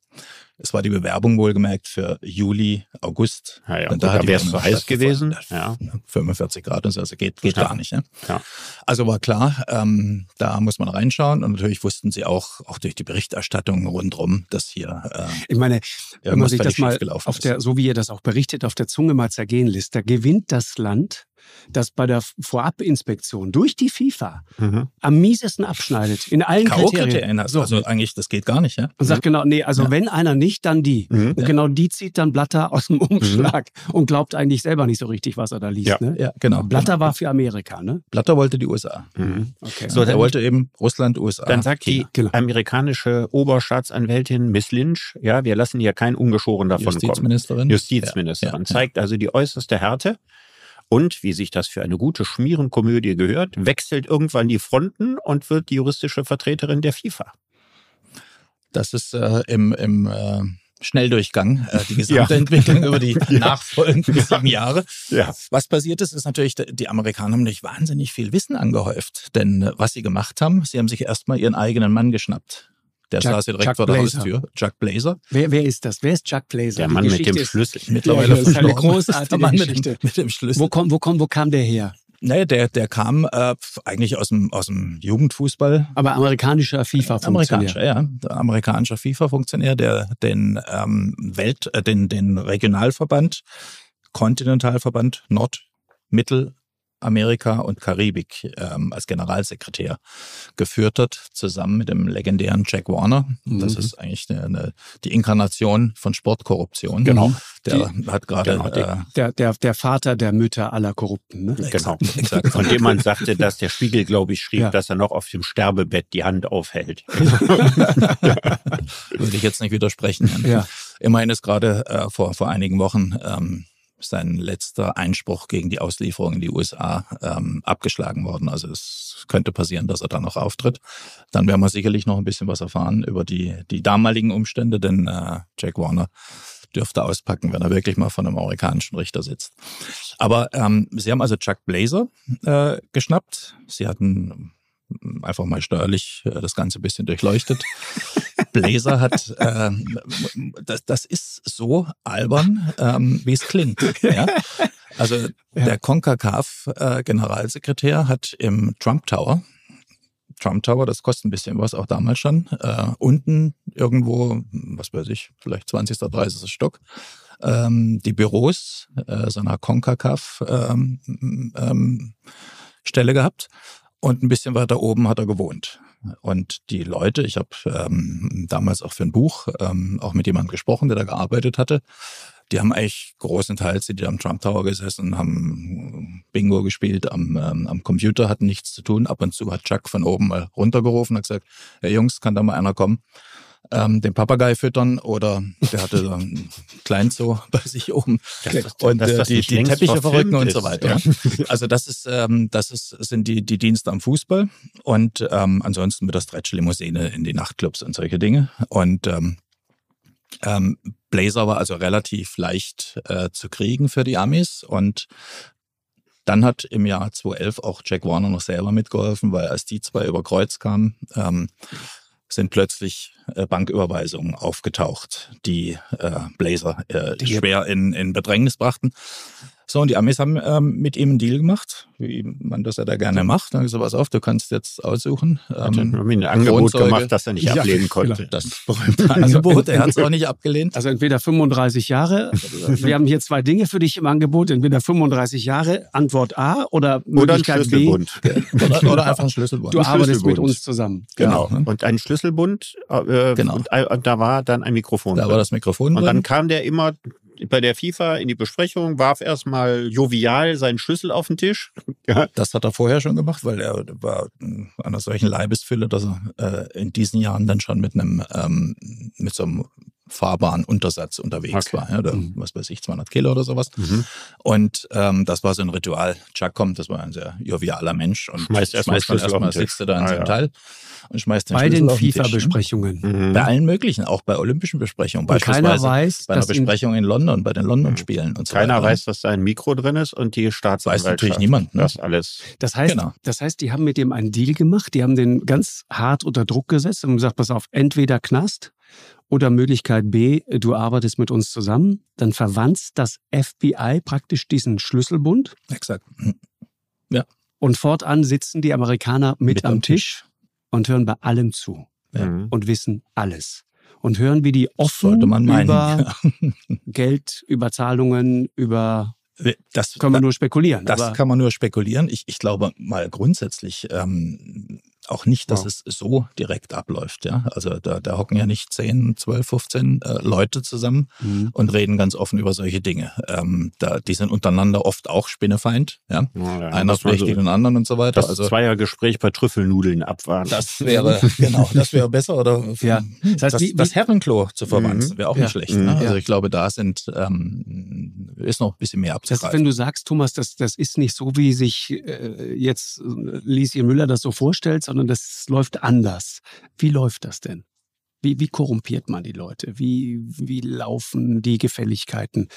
Es war die Bewerbung wohlgemerkt für Juli, August. Ja, ja. Und da die wäre es zu heiß gewesen. Ja. 45 Grad und so, also geht, geht Ja. gar nicht. Ne? Ja. Also war klar, ähm, da muss man reinschauen und natürlich wussten sie auch, auch durch die Berichterstattung rundrum, dass hier äh, Ich meine, wenn man sich das mal auf der, so wie ihr das auch berichtet, auf der Zunge mal zergehen lässt, da gewinnt das Land, das bei der Vorabinspektion durch die FIFA Mhm. am miesesten abschneidet, in allen Kriterien. K.O.-Kriterien hast. So. Also eigentlich, das geht gar nicht, ja? Und sagt genau, nee, also Ja. wenn einer nicht, dann die. Mhm. Und genau die zieht dann Blatter aus dem Umschlag und glaubt eigentlich selber nicht so richtig, was er da liest. Ja. Ne? Ja, genau. Blatter war für Amerika, ne? Blatter wollte die USA. Mhm. Okay. So, er dann- wollte eben Russland, USA. Dann sagt die China. Genau. amerikanische Oberstaatsanwältin Miss Lynch, ja, wir lassen hier keinen ungeschoren davon kommen. Justizministerin. Justizministerin. Ja, ja, Zeigt also die äußerste Härte. Und, wie sich das für eine gute Schmierenkomödie gehört, wechselt irgendwann die Fronten und wird die juristische Vertreterin der FIFA. Das ist äh, im, im äh, Schnelldurchgang äh, die gesamte Entwicklung über die nachfolgenden sieben Jahre. Ja. Was passiert ist, ist natürlich, die Amerikaner haben nicht wahnsinnig viel Wissen angehäuft. Denn äh, was sie gemacht haben, sie haben sich erstmal ihren eigenen Mann geschnappt. Der Chuck- saß ja direkt Chuck vor der Blazer. Haustür. Chuck Blazer. Wer, wer ist das? Wer ist Chuck Blazer? Der Mann mit dem Schlüssel. Mittlerweile das ist eine großartige Mann mit Geschichte. dem, mit dem Schlüssel. Wo, komm, wo, komm, wo kam der her? Naja, der, der kam äh, eigentlich aus dem, aus dem Jugendfußball. Aber amerikanischer FIFA-Funktionär. Amerikanischer, ja. Der amerikanischer FIFA-Funktionär, der den ähm, Welt, äh, den, den Regionalverband, Kontinentalverband Nord-, Mittel-, Amerika und Karibik ähm, als Generalsekretär geführt hat, zusammen mit dem legendären Jack Warner. Das Mhm. ist eigentlich eine, eine, die Inkarnation von Sportkorruption. Genau. Der hat gerade Genau, die- äh, Der, der, der Vater der Mütter aller Korrupten. Ne? Genau. exakt. Von dem man sagte, dass der Spiegel, glaube ich, schrieb, Ja. dass er noch auf dem Sterbebett die Hand aufhält. würde ich jetzt nicht widersprechen. Ja. Immerhin ist gerade äh, vor, vor einigen Wochen ähm, sein letzter Einspruch gegen die Auslieferung in die USA ähm, abgeschlagen worden. Also es könnte passieren, dass er da noch auftritt. Dann werden wir sicherlich noch ein bisschen was erfahren über die, die damaligen Umstände, denn äh, Jack Warner dürfte auspacken, wenn er wirklich mal von einem amerikanischen Richter sitzt. Aber ähm, sie haben also Chuck Blazer äh, geschnappt. Sie hatten einfach mal steuerlich äh, das Ganze ein bisschen durchleuchtet. Blazer hat, äh, das, das ist so albern, ähm, wie es klingt. Ja? Also ja. der CONCACAF-Generalsekretär äh, hat im Trump Tower, Trump Tower, das kostet ein bisschen was, auch damals schon, äh, unten irgendwo, was weiß ich, vielleicht 20. oder 30. Stock, ähm, die Büros äh, seiner CONCACAF ähm, ähm, Stelle gehabt und ein bisschen weiter oben hat er gewohnt. Und die Leute, ich habe ähm, damals auch für ein Buch ähm, auch mit jemandem gesprochen, der da gearbeitet hatte, die haben eigentlich großenteils, die am Trump Tower gesessen, haben Bingo gespielt am, ähm, am Computer, hatten nichts zu tun. Ab und zu hat Chuck von oben mal runtergerufen, hat gesagt, hey Jungs, kann da mal einer kommen? Ähm, den Papagei füttern oder der hatte so einen Kleinzoo bei sich oben das, und das, das die, die Teppiche verrücken und so weiter. Ja. Also das ist, ähm, das ist, sind die, die Dienste am Fußball und ähm, ansonsten mit der Stretch-Limousine in die Nachtclubs und solche Dinge. Und ähm, ähm, Blazer war also relativ leicht äh, zu kriegen für die Amis und dann hat im Jahr 2011 auch Jack Warner noch selber mitgeholfen, weil als die zwei über Kreuz kamen, ähm, sind plötzlich äh, Banküberweisungen aufgetaucht, die äh, Blazer äh, schwer in, in Bedrängnis brachten. So, und die Amis haben ähm, mit ihm einen Deal gemacht, wie man das ja da gerne macht. Dann haben gesagt, pass auf, du kannst jetzt aussuchen. Ähm, hat ihm ein Angebot gemacht, das er nicht ja, ablehnen konnte. Genau, das berühmte Angebot, er hat es auch nicht abgelehnt. Also entweder 35 Jahre, wir haben hier zwei Dinge für dich im Angebot, entweder 35 Jahre, Antwort A oder Möglichkeit oder ein B. oder, oder, einfach ein Schlüsselbund. Du arbeitest mit uns zusammen. Genau. genau. Und ein Schlüsselbund, äh, genau. Und, äh, da war dann ein Mikrofon Da drin. war das Mikrofon Und dann kam der immer bei der FIFA in die Besprechung, warf erstmal jovial seinen Schlüssel auf den Tisch. Ja. Das hat er vorher schon gemacht, weil er war an einer solchen Leibesfülle, dass er äh, in diesen Jahren dann schon mit einem ähm, mit so einem fahrbaren Untersatz unterwegs okay. war, ja, oder mhm. was weiß ich, 200 Kilo oder sowas. Mhm. Und ähm, das war so ein Ritual. Chuck kommt, das war ein sehr jovialer Mensch und schmeißt erstmal erst erstmal sitzt er da in ah, seinem ja. Teil und schmeißt den bei Schlüssel den FIFA-Besprechungen. Mhm. Bei allen möglichen, auch bei olympischen Besprechungen. Und keiner weiß, bei einer Besprechung in London, bei den London-Spielen und so Keiner weiter. weiß, dass da ein Mikro drin ist und die Staatsanwaltschaft. Weiß natürlich niemand. Ne? Das alles. Das heißt, genau. das heißt, die haben mit dem einen Deal gemacht, die haben den ganz hart unter Druck gesetzt und gesagt, pass auf, entweder Knast oder Möglichkeit B, du arbeitest mit uns zusammen, dann verwandt das FBI praktisch diesen Schlüsselbund. Exakt. Ja. Und fortan sitzen die Amerikaner mit, mit am Tisch, Tisch und hören bei allem zu ja. Mhm. und wissen alles. Und hören, wie die offen über Geld, über Zahlungen, über das können wir nur spekulieren. Das kann man nur spekulieren. Ich, ich glaube mal grundsätzlich ähm, auch nicht, dass wow. es so direkt abläuft. Ja? Also da, da hocken ja nicht 10, 12, 15 äh, Leute zusammen mhm. und reden ganz offen über solche Dinge. Ähm, da, die sind untereinander oft auch Spinnefeind. Ja? ja, ja Einer spricht so den anderen und so weiter. Das also Zweiergespräch bei Trüffelnudeln abwarten. Das wäre, genau, das wäre besser. Oder ja. das, heißt, das, wie, das Herrenklo zu verwandeln, mhm. wäre auch nicht schlecht. Ne? Also ich glaube, da sind ähm, ist noch ein bisschen mehr abzugreifen. Das, wenn du sagst, Thomas, das, das ist nicht so, wie sich äh, jetzt äh, Lieschen Müller das so vorstellt, sondern das läuft anders. Wie läuft das denn? Wie, wie korrumpiert man die Leute? Wie, wie laufen die Gefälligkeiten?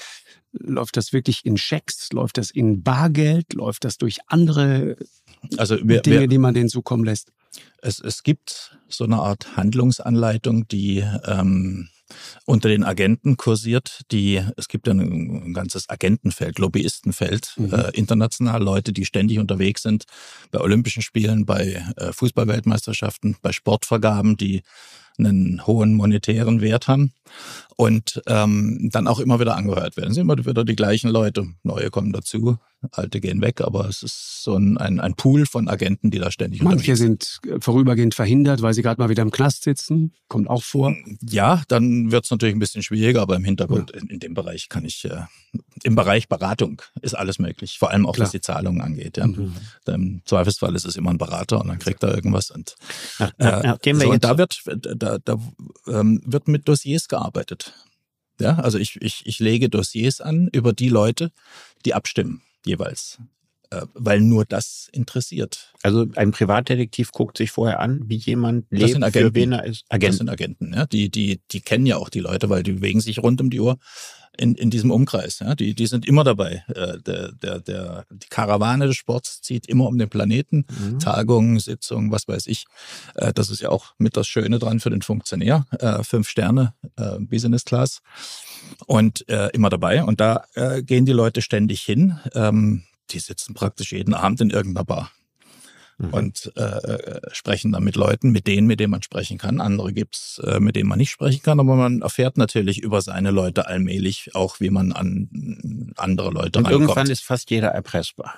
Läuft das wirklich in Schecks? Läuft das in Bargeld? Läuft das durch andere also wir, Dinge, wir, die man denen zukommen lässt? Es, es gibt so eine Art Handlungsanleitung, die ähm, unter den Agenten kursiert, die, es gibt ja ein, ein ganzes Agentenfeld, Lobbyistenfeld, mhm. äh, international Leute, die ständig unterwegs sind bei Olympischen Spielen, bei äh, Fußballweltmeisterschaften, bei Sportvergaben, die einen hohen monetären Wert haben und ähm, dann auch immer wieder angehört werden. Es sind immer wieder die gleichen Leute. Neue kommen dazu, alte gehen weg, aber es ist so ein, ein, ein Pool von Agenten, die da ständig Manche sind äh, vorübergehend verhindert, weil sie gerade mal wieder im Knast sitzen. Kommt auch vor. Ja, dann wird es natürlich ein bisschen schwieriger, aber im Hintergrund, ja. in, in, dem Bereich kann ich, äh, im Bereich Beratung ist alles möglich, vor allem auch Klar. was die Zahlungen angeht. Ja. Mhm. Im Zweifelsfall ist es immer ein Berater und dann kriegt er irgendwas. Und, ja, ja, äh, so, und da wird, da, da ähm, wird mit Dossiers gearbeitet. Ja, also ich, ich, ich lege Dossiers an über die Leute, die abstimmen jeweils. Äh, weil nur das interessiert. Also ein Privatdetektiv guckt sich vorher an, wie jemand Das lebt, sind Agenten. für wen er ist. Das Agenten. sind Agenten, ja. Die, die, die kennen ja auch die Leute, weil die bewegen sich rund um die Uhr in, in diesem Umkreis. Ja. Die, die sind immer dabei. Äh, Der, der, der, die Karawane des Sports zieht immer um den Planeten. Mhm. Tagungen, Sitzungen, was weiß ich. Äh, Das ist ja auch mit das Schöne dran für den Funktionär. Fünf Sterne, Business Class. Und immer dabei. Und da gehen die Leute ständig hin. Die sitzen praktisch jeden Abend in irgendeiner Bar Mhm. und äh, äh, sprechen dann mit Leuten, mit denen, mit denen man sprechen kann. Andere gibt's, äh, mit denen man nicht sprechen kann, aber man erfährt natürlich über seine Leute allmählich auch, wie man an andere Leute Und irgendwann rankommt. ist fast jeder erpressbar.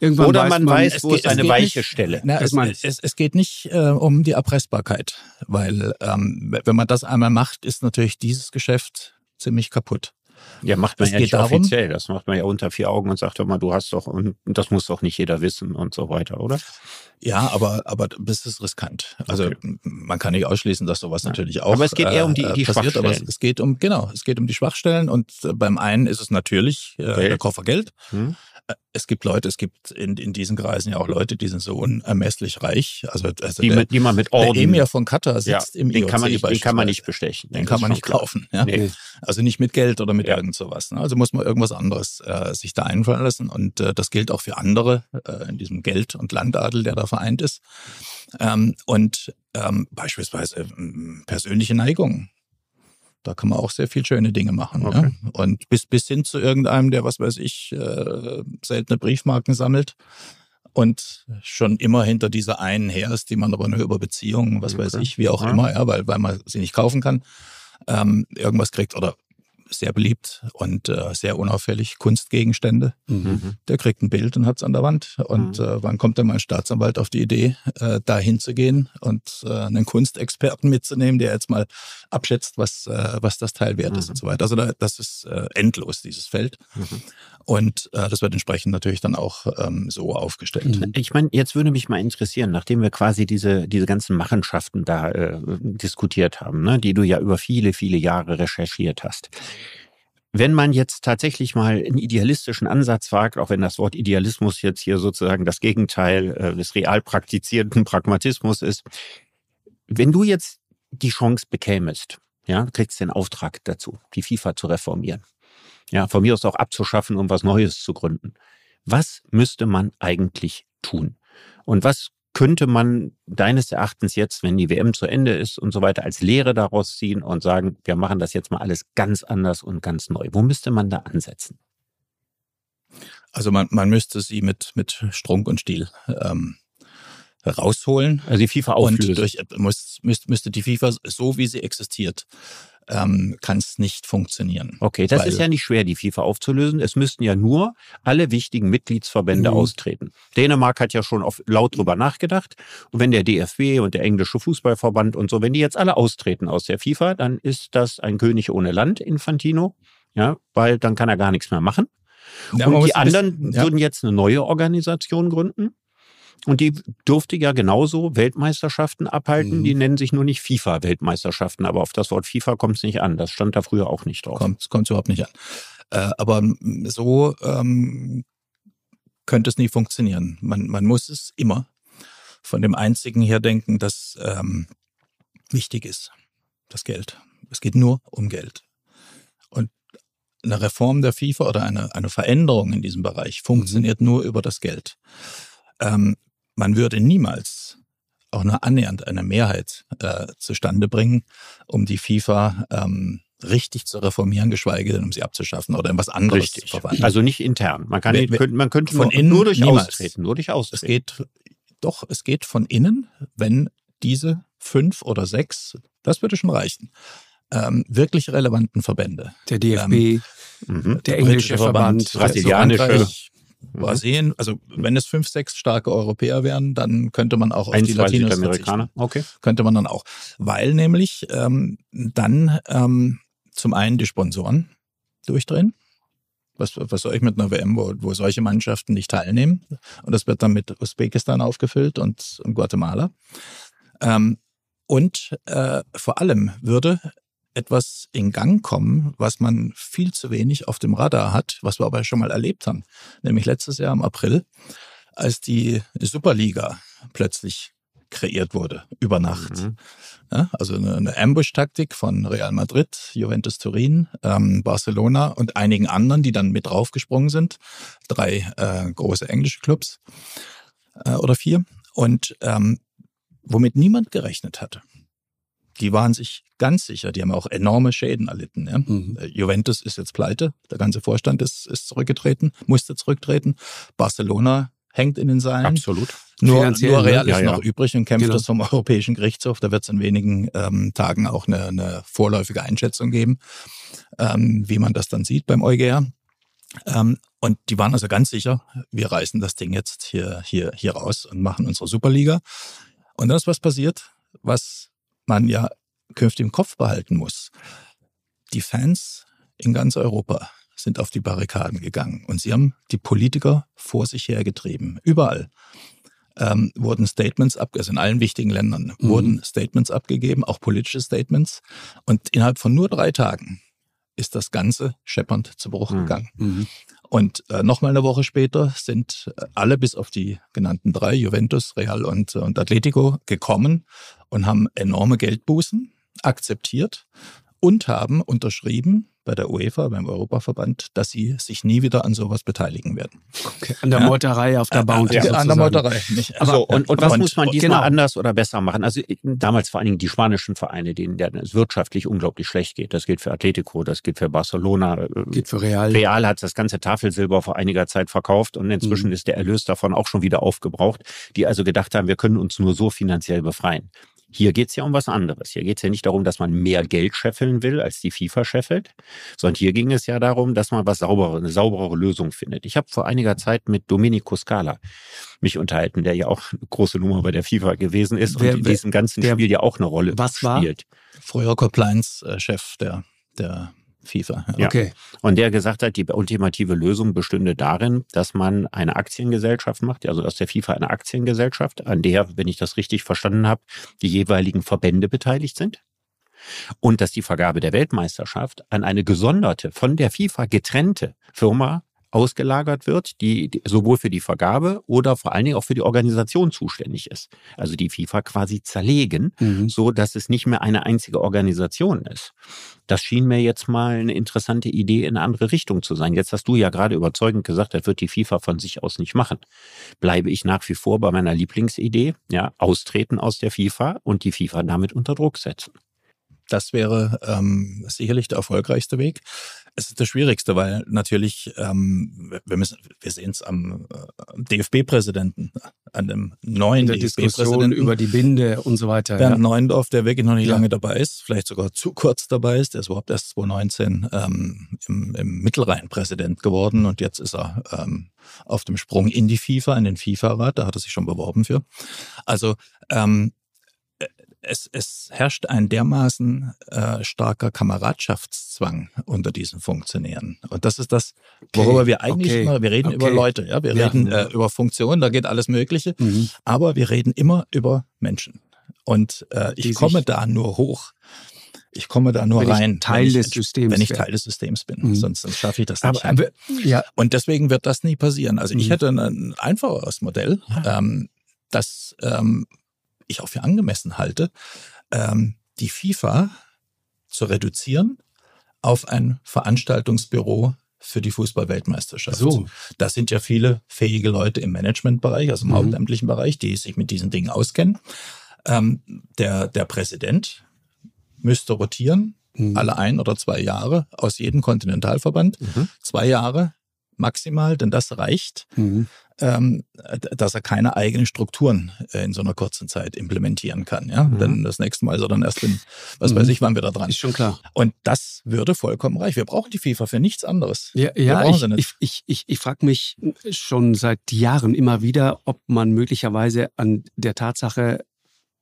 Irgendwann Oder weiß man weiß, es wo geht- ist es eine weiche nicht- Stelle. Na, es, es, es geht nicht äh, um die Erpressbarkeit, weil ähm, wenn man das einmal macht, ist natürlich dieses Geschäft ziemlich kaputt. Ja, macht man Es ja nicht darum- offiziell. Das macht man ja unter vier Augen und sagt doch mal, du hast doch, und das muss doch nicht jeder wissen und so weiter, oder? Ja, aber aber das ist riskant. Also Okay. man kann nicht ausschließen, dass sowas Ja. natürlich auch. Aber es geht eher um die- äh, die passiert, aber es, Schwachstellen. es geht um genau, es geht um die Schwachstellen und äh, beim einen ist es natürlich äh, der Koffer Geld. Hm? Äh, Es gibt Leute, es gibt in, in diesen Kreisen ja auch Leute, die sind so unermesslich reich. Also, also Die, der, mit, die man mit der Orden, Emir von Katar ja, sitzt im den IOC kann man nicht, den kann man nicht bestechen. Den kann man nicht kaufen. Ja? Nee. Also nicht mit Geld oder mit Ja. irgend sowas. Ne? Also muss man irgendwas anderes äh, sich da einfallen lassen. Und äh, das gilt auch für andere äh, in diesem Geld- und Landadel, der da vereint ist. Ähm, und ähm, beispielsweise ähm, persönliche Neigungen. Da kann man auch sehr viel schöne Dinge machen. Okay. Ja? Und bis, bis hin zu irgendeinem, der, was weiß ich, äh, seltene Briefmarken sammelt und schon immer hinter dieser einen her ist, die man aber nur über Beziehungen, was weiß Okay. ich, wie auch Ja. immer, ja, weil, weil man sie nicht kaufen kann, ähm, irgendwas kriegt oder sehr beliebt und äh, sehr unauffällig Kunstgegenstände. Mhm. Mhm. Der kriegt ein Bild und hat's an der Wand. Und Mhm. äh, wann kommt denn mal ein Staatsanwalt auf die Idee, äh, da hinzugehen und äh, einen Kunstexperten mitzunehmen, der jetzt mal abschätzt, was, äh, was das Teil wert ist Mhm. und so weiter. Also da, das ist äh, endlos, dieses Feld. Mhm. Und äh, das wird entsprechend natürlich dann auch ähm, so aufgestellt. Mhm. Ich meine, jetzt würde mich mal interessieren, nachdem wir quasi diese, diese ganzen Machenschaften da äh, diskutiert haben, ne, die du ja über viele, viele Jahre recherchiert hast. Wenn man jetzt tatsächlich mal einen idealistischen Ansatz wagt, auch wenn das Wort Idealismus jetzt hier sozusagen das Gegenteil äh, des real praktizierten Pragmatismus ist, wenn du jetzt die Chance bekämest, ja, du kriegst den Auftrag dazu, die FIFA zu reformieren, ja, von mir aus auch abzuschaffen, um was Neues zu gründen. Was müsste man eigentlich tun? Und was könnte man deines Erachtens jetzt, wenn die WM zu Ende ist und so weiter, als Lehre daraus ziehen und sagen, wir machen das jetzt mal alles ganz anders und ganz neu? Wo müsste man da ansetzen? Also man, man müsste sie mit, mit Strunk und Stiel ähm, rausholen. Also die FIFA Und auflösen. durch, muss, müsste, müsste die FIFA, so wie sie existiert, ähm, kann es nicht funktionieren. Okay, das ist ja nicht schwer, die FIFA aufzulösen. Es müssten ja nur alle wichtigen Mitgliedsverbände Mhm. austreten. Dänemark hat ja schon laut drüber nachgedacht. Und wenn der DFB und der englische Fußballverband und so, wenn die jetzt alle austreten aus der FIFA, dann ist das ein König ohne Land, Infantino. Ja, weil dann kann er gar nichts mehr machen. Ja, und die ein bisschen- anderen ja. würden jetzt eine neue Organisation gründen. Und die dürfte ja genauso Weltmeisterschaften abhalten. Mhm. Die nennen sich nur nicht FIFA-Weltmeisterschaften, aber auf das Wort FIFA kommt es nicht an. Das stand da früher auch nicht drauf. kommt kommt überhaupt nicht an. Äh, aber m, so ähm, könnte es nie funktionieren. Man, man muss es immer von dem einzigen her denken, das ähm, wichtig ist, das Geld. Es geht nur um Geld. Und eine Reform der FIFA oder eine, eine Veränderung in diesem Bereich funktioniert nur über das Geld. Ähm, man würde niemals auch nur annähernd eine Mehrheit äh, zustande bringen, um die FIFA ähm, richtig zu reformieren, geschweige denn um sie abzuschaffen oder in was anderes Richtig. zu verwandeln. Also nicht intern. Man, kann, We- we- könnte, man könnte von nur, innen nur durch niemals. Austreten. Nur durch es Austreten. geht doch, es geht von innen, wenn diese fünf oder sechs, das würde schon reichen, ähm, wirklich relevanten Verbände. Der DFB, Mhm. der englische Verband, brasilianische. Frankreich, Mhm. Brasilien, also wenn es fünf, sechs starke Europäer wären, dann könnte man auch auf Ein, die Latinos Südamerikaner. Okay. könnte man dann auch. Weil nämlich ähm, dann ähm, zum einen die Sponsoren durchdrehen. Was, was soll ich mit einer WM, wo, wo solche Mannschaften nicht teilnehmen? Und das wird dann mit Usbekistan aufgefüllt und, und Guatemala. Ähm, und äh, vor allem würde etwas in Gang kommen, was man viel zu wenig auf dem Radar hat, was wir aber schon mal erlebt haben. Nämlich letztes Jahr im April, als die Superliga plötzlich kreiert wurde, über Nacht. Mhm. Ja, also eine, eine Ambush-Taktik von Real Madrid, Juventus Turin, ähm, Barcelona und einigen anderen, die dann mit draufgesprungen sind. Drei äh, große englische Clubs äh, oder vier. Und ähm, womit niemand gerechnet hatte. Die waren sich ganz sicher, die haben auch enorme Schäden erlitten. Ja? Mhm. Äh, Juventus ist jetzt pleite, der ganze Vorstand ist, ist zurückgetreten, musste zurücktreten. Barcelona hängt in den Seilen. Absolut. Nur, nur Real ne? ist ja, noch ja. übrig und kämpft genau. das vom Europäischen Gerichtshof. Da wird es in wenigen ähm, Tagen auch eine, eine, vorläufige Einschätzung geben, ähm, wie man das dann sieht beim EuGH. Ähm, und die waren also ganz sicher, wir reißen das Ding jetzt hier, hier, hier raus und machen unsere Superliga. Und dann ist was passiert, was man ja künftig im Kopf behalten muss. Die Fans in ganz Europa sind auf die Barrikaden gegangen und sie haben die Politiker vor sich hergetrieben. Überall ähm, wurden Statements ab, also in allen wichtigen Ländern mhm. wurden Statements abgegeben, auch politische Statements. Und innerhalb von nur drei Tagen ist das Ganze scheppernd zu Bruch mhm. gegangen. Mhm. Und äh, nochmal eine Woche später sind alle bis auf die genannten drei, Juventus, Real und, und Atletico, gekommen und haben enorme Geldbußen akzeptiert und haben unterschrieben, bei der UEFA, beim Europaverband, dass sie sich nie wieder an sowas beteiligen werden. Okay. An der ja? Meuterei auf der Bounty. Ja, an der Meuterei. Nicht. Aber, so, und, und was und, muss man diesmal genau. anders oder besser machen? Also damals vor allen Dingen die spanischen Vereine, denen, es wirtschaftlich unglaublich schlecht geht. Das gilt für Atletico, das gilt für Barcelona. Äh, geht für Real. Real hat das ganze Tafelsilber vor einiger Zeit verkauft und inzwischen mhm. ist der Erlös davon auch schon wieder aufgebraucht. Die also gedacht haben, wir können uns nur so finanziell befreien. Hier geht es ja um was anderes. Hier geht es ja nicht darum, dass man mehr Geld scheffeln will, als die FIFA scheffelt, sondern hier ging es ja darum, dass man was sauberer, eine sauberere Lösung findet. Ich habe vor einiger Zeit mit Domenico Scala mich unterhalten, der ja auch eine große Nummer bei der FIFA gewesen ist wer, und in diesem ganzen der, Spiel ja auch eine Rolle was spielt. War? Früher Compliance-Chef der, der FIFA. Ja. Okay. Und der gesagt hat, die ultimative Lösung bestünde darin, dass man eine Aktiengesellschaft macht, also aus der FIFA eine Aktiengesellschaft, an der, wenn ich das richtig verstanden habe, die jeweiligen Verbände beteiligt sind. Und dass die Vergabe der Weltmeisterschaft an eine gesonderte, von der FIFA getrennte Firma ausgelagert wird, die, die sowohl für die Vergabe oder vor allen Dingen auch für die Organisation zuständig ist. Also die FIFA quasi zerlegen, mhm. so dass es nicht mehr eine einzige Organisation ist. Das schien mir jetzt mal eine interessante Idee in eine andere Richtung zu sein. Jetzt hast du ja gerade überzeugend gesagt, das wird die FIFA von sich aus nicht machen. Bleibe ich nach wie vor bei meiner Lieblingsidee, ja, austreten aus der FIFA und die FIFA damit unter Druck setzen. Das wäre ähm, sicherlich der erfolgreichste Weg. Es ist das Schwierigste, weil natürlich, ähm, wir, müssen, wir sehen es am äh, DFB-Präsidenten, an dem neuen DFB-Präsidenten. über die Binde und so weiter. Bernd ja. Neuendorf, der wirklich noch nicht ja. lange dabei ist, vielleicht sogar zu kurz dabei ist. Der ist überhaupt erst 2019 ähm, im, im Mittelrhein Präsident geworden und jetzt ist er ähm, auf dem Sprung in die FIFA, in den FIFA-Rat. Da hat er sich schon beworben für. Also ähm, es, es herrscht ein dermaßen äh, starker Kameradschaftszwang unter diesen Funktionären. Und das ist das, worüber okay, wir eigentlich okay, immer, wir reden okay. über Leute, ja, wir ja. reden äh, über Funktionen, da geht alles Mögliche, mhm. aber wir reden immer über Menschen. Und äh, ich komme da nur hoch. Ich komme da nur wenn rein, ich Teil des Systems wenn ich Teil des Systems bin. Mhm. Sonst, sonst schaffe ich das nicht. Aber, ja. Und deswegen wird das nie passieren. Also mhm. ich hätte ein einfacheres Modell, ähm, das ähm, ich auch für angemessen halte, ähm, die FIFA zu reduzieren auf ein Veranstaltungsbüro für die Fußballweltmeisterschaft. So. Da sind ja viele fähige Leute im Managementbereich, also im mhm. hauptamtlichen Bereich, die sich mit diesen Dingen auskennen. Ähm, der, der Präsident müsste rotieren, mhm. alle ein oder zwei Jahre aus jedem Kontinentalverband. Mhm. Zwei Jahre maximal, denn das reicht, mhm. Ähm, dass er keine eigenen Strukturen äh, in so einer kurzen Zeit implementieren kann. Ja? Mhm. Denn das nächste Mal ist er dann erst in, was mhm. weiß ich, wann wir da dran. Ist schon klar. Und das würde vollkommen reichen. Wir brauchen die FIFA für nichts anderes. Ja, ja ich, ich, ich, ich, ich frage mich schon seit Jahren immer wieder, ob man möglicherweise an der Tatsache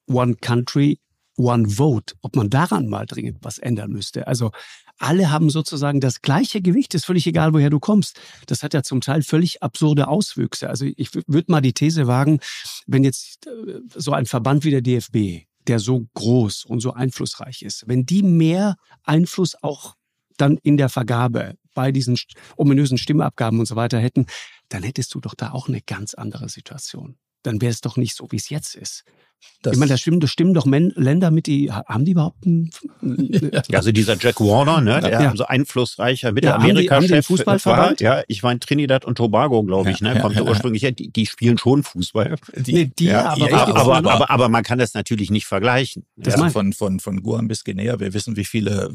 One Country, One Vote, ob man daran mal dringend was ändern müsste. Also alle haben sozusagen das gleiche Gewicht, ist völlig egal, woher du kommst. Das hat ja zum Teil völlig absurde Auswüchse. Also ich würde mal die These wagen, wenn jetzt äh, so ein Verband wie der DFB der so groß und so einflussreich ist, wenn die mehr Einfluss auch dann in der Vergabe bei diesen ominösen Stimmabgaben und so weiter hätten, dann hättest du doch da auch eine ganz andere Situation. Dann wäre es doch nicht so, wie es jetzt ist. Das ich meine, da stimmen, da stimmen doch Men Länder mit, die haben die überhaupt einen, ja, Also dieser Jack Warner, ne, der ja. so einflussreicher Mittelamerika-Chef war. Ja, ich war in Trinidad und Tobago, glaube ich, ne, kommt ja, ursprünglich her. Die, die, spielen schon Fußball. Die, nee, die ja, aber, aber, aber, aber, aber, man kann das natürlich nicht vergleichen. Das ja. von, von, von Guam bis Guinea. Wir wissen, wie viele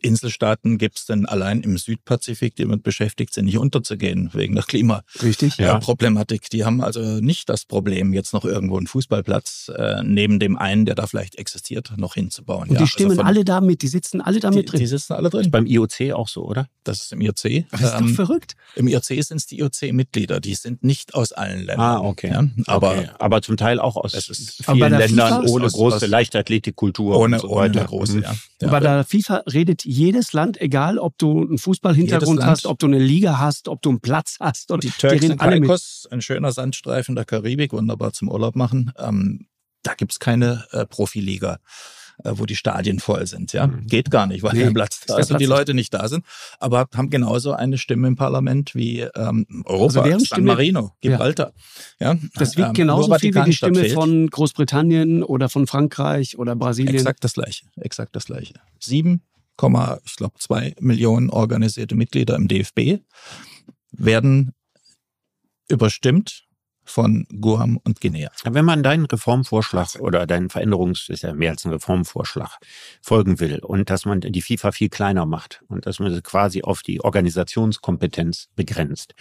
Inselstaaten gibt es denn allein im Südpazifik, die damit beschäftigt sind, nicht unterzugehen wegen der Klimaproblematik. Richtig. Die haben also nicht das Problem, jetzt noch irgendwo einen Fußballplatz äh, neben dem einen, der da vielleicht existiert, noch hinzubauen. Und die ja, stimmen also von, alle da mit, die sitzen alle da mit drin. Die sitzen alle drin. Beim IOC auch so, oder? Das ist im IOC. Das ist ähm, doch verrückt. Im IOC sind es die IOC-Mitglieder, die sind nicht aus allen Ländern. Ah, okay. Ja, aber, okay. aber zum Teil auch aus vielen Ländern ohne große Leichtathletikkultur ohne, und so weiter. Ohne große, ja. ja. Bei der FIFA redet jedes Land, egal ob du einen Fußballhintergrund hast, ob du eine Liga hast, ob du einen Platz hast. Oder die Turks die alle Caicos, ein schöner Sandstreifen der Karibik, wunderbar zum Urlaub machen. Ähm, da gibt's keine äh, Profiliga äh, wo die Stadien voll sind. Ja, mhm. geht gar nicht, weil nee, kein Platz da ist und die Leute nicht da sind. Aber haben genauso eine Stimme im Parlament wie ähm, Europa, also San Stimme, Marino, Gibraltar. Ja, ja das wiegt ähm, genauso viel wie die Stimme fehlt. von Großbritannien oder von Frankreich oder Brasilien. Exakt das gleiche. Exakt das gleiche. Sieben, ich glaube zwei Millionen organisierte Mitglieder im DFB werden überstimmt von Guam und Guinea. Wenn man deinen Reformvorschlag oder deinen Veränderungs, ist ja mehr als ein Reformvorschlag, folgen will und dass man die FIFA viel kleiner macht und dass man sie quasi auf die Organisationskompetenz begrenzt,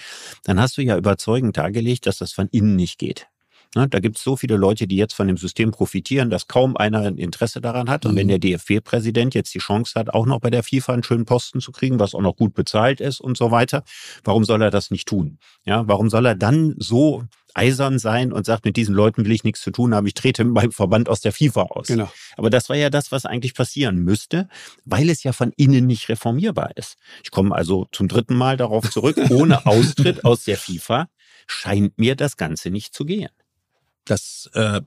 dann hast du ja überzeugend dargelegt, dass das von innen nicht geht. Ne, da gibt es so viele Leute, die jetzt von dem System profitieren, dass kaum einer ein Interesse daran hat. Und mhm. wenn der DFB-Präsident jetzt die Chance hat, auch noch bei der FIFA einen schönen Posten zu kriegen, was auch noch gut bezahlt ist und so weiter, warum soll er das nicht tun? Ja, warum soll er dann so eisern sein und sagt, mit diesen Leuten will ich nichts zu tun haben, ich trete meinem Verband aus der FIFA aus. Genau. Aber das war ja das, was eigentlich passieren müsste, weil es ja von innen nicht reformierbar ist. Ich komme also zum dritten Mal darauf zurück, ohne Austritt aus der FIFA scheint mir das Ganze nicht zu gehen. Das äh,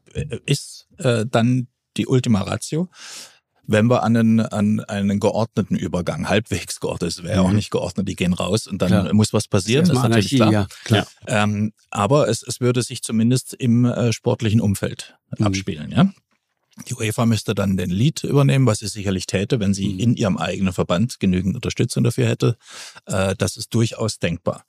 ist äh, dann die Ultima Ratio wenn wir an einen, an einen geordneten Übergang, halbwegs geordnet, es wäre mhm. auch nicht geordnet, die gehen raus und dann klar. muss was passieren, das ist natürlich klar. Ja, klar. Ähm, aber es, es würde sich zumindest im äh, sportlichen Umfeld mhm. abspielen, ja. Die UEFA müsste dann den Lead übernehmen, was sie sicherlich täte, wenn sie mhm. in ihrem eigenen Verband genügend Unterstützung dafür hätte. Äh, das ist durchaus denkbar.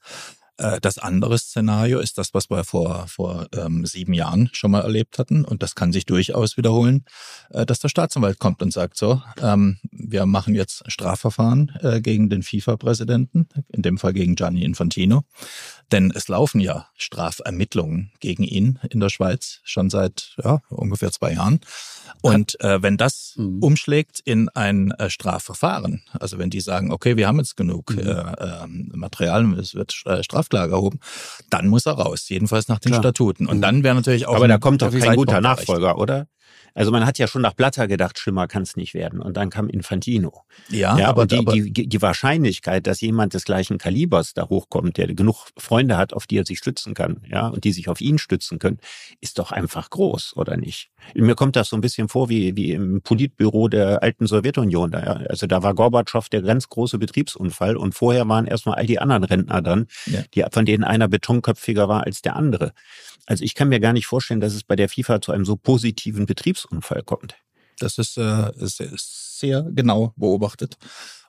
Äh, das andere Szenario ist das, was wir vor, vor ähm, sieben Jahren schon mal erlebt hatten. Und das kann sich durchaus wiederholen, äh, dass der Staatsanwalt kommt und sagt so, ähm, wir machen jetzt Strafverfahren äh, gegen den FIFA-Präsidenten, in dem Fall gegen Gianni Infantino. Denn es laufen ja Strafermittlungen gegen ihn in der Schweiz schon seit ja, ungefähr zwei Jahren. Und äh, wenn das mhm. umschlägt in ein äh, Strafverfahren, also wenn die sagen, okay, wir haben jetzt genug mhm. äh, äh, Material, es wird äh, Strafklage erhoben, dann muss er raus, jedenfalls nach den Klar. Statuten. Und mhm. dann wäre natürlich auch. Aber da kommt doch kein guter Nachfolger, oder? Also man hat ja schon nach Blatter gedacht, schlimmer kann es nicht werden. Und dann kam Infantino. Ja, ja aber, die, aber die, die Wahrscheinlichkeit, dass jemand des gleichen Kalibers da hochkommt, der genug Freunde hat, auf die er sich stützen kann, ja, und die sich auf ihn stützen können, ist doch einfach groß, oder nicht? Mir kommt das so ein bisschen vor wie, wie im Politbüro der alten Sowjetunion. Da, ja. Also da war Gorbatschow der ganz große Betriebsunfall und vorher waren erstmal all die anderen Rentner dann, ja. die, von denen einer betonköpfiger war als der andere. Also ich kann mir gar nicht vorstellen, dass es bei der FIFA zu einem so positiven Betriebsunfall kommt. Das ist, äh, sehr, sehr genau beobachtet.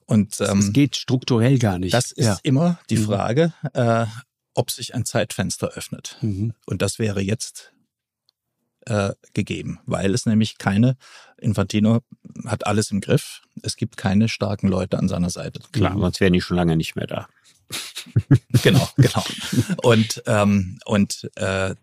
Und ähm, es geht strukturell gar nicht. Das ist ja. immer die mhm. Frage, äh, ob sich ein Zeitfenster öffnet. Mhm. Und das wäre jetzt äh, gegeben, weil es nämlich keine, Infantino hat alles im Griff, es gibt keine starken Leute an seiner Seite. Klar, mhm. sonst wären die schon lange nicht mehr da. genau, genau. Und, ähm, und äh,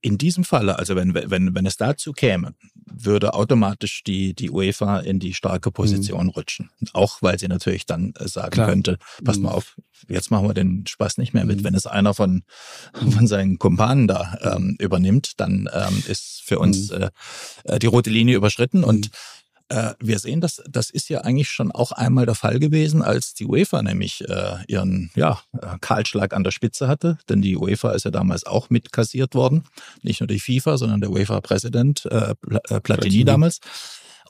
in diesem Falle, also wenn, wenn, wenn es dazu käme, würde automatisch die, die UEFA in die starke Position mhm. rutschen. Auch weil sie natürlich dann äh, sagen Klar. könnte, pass mal mhm. auf, jetzt machen wir den Spaß nicht mehr mit. Mhm. Wenn es einer von, von seinen Kumpanen da ähm, übernimmt, dann ähm, ist für uns mhm. äh, äh, die rote Linie überschritten und äh, wir sehen, dass das ist ja eigentlich schon auch einmal der Fall gewesen, als die UEFA nämlich äh, ihren ja, äh, Kahlschlag an der Spitze hatte. Denn die UEFA ist ja damals auch mitkassiert worden. Nicht nur die FIFA, sondern der UEFA-Präsident äh, Platini, Platini damals.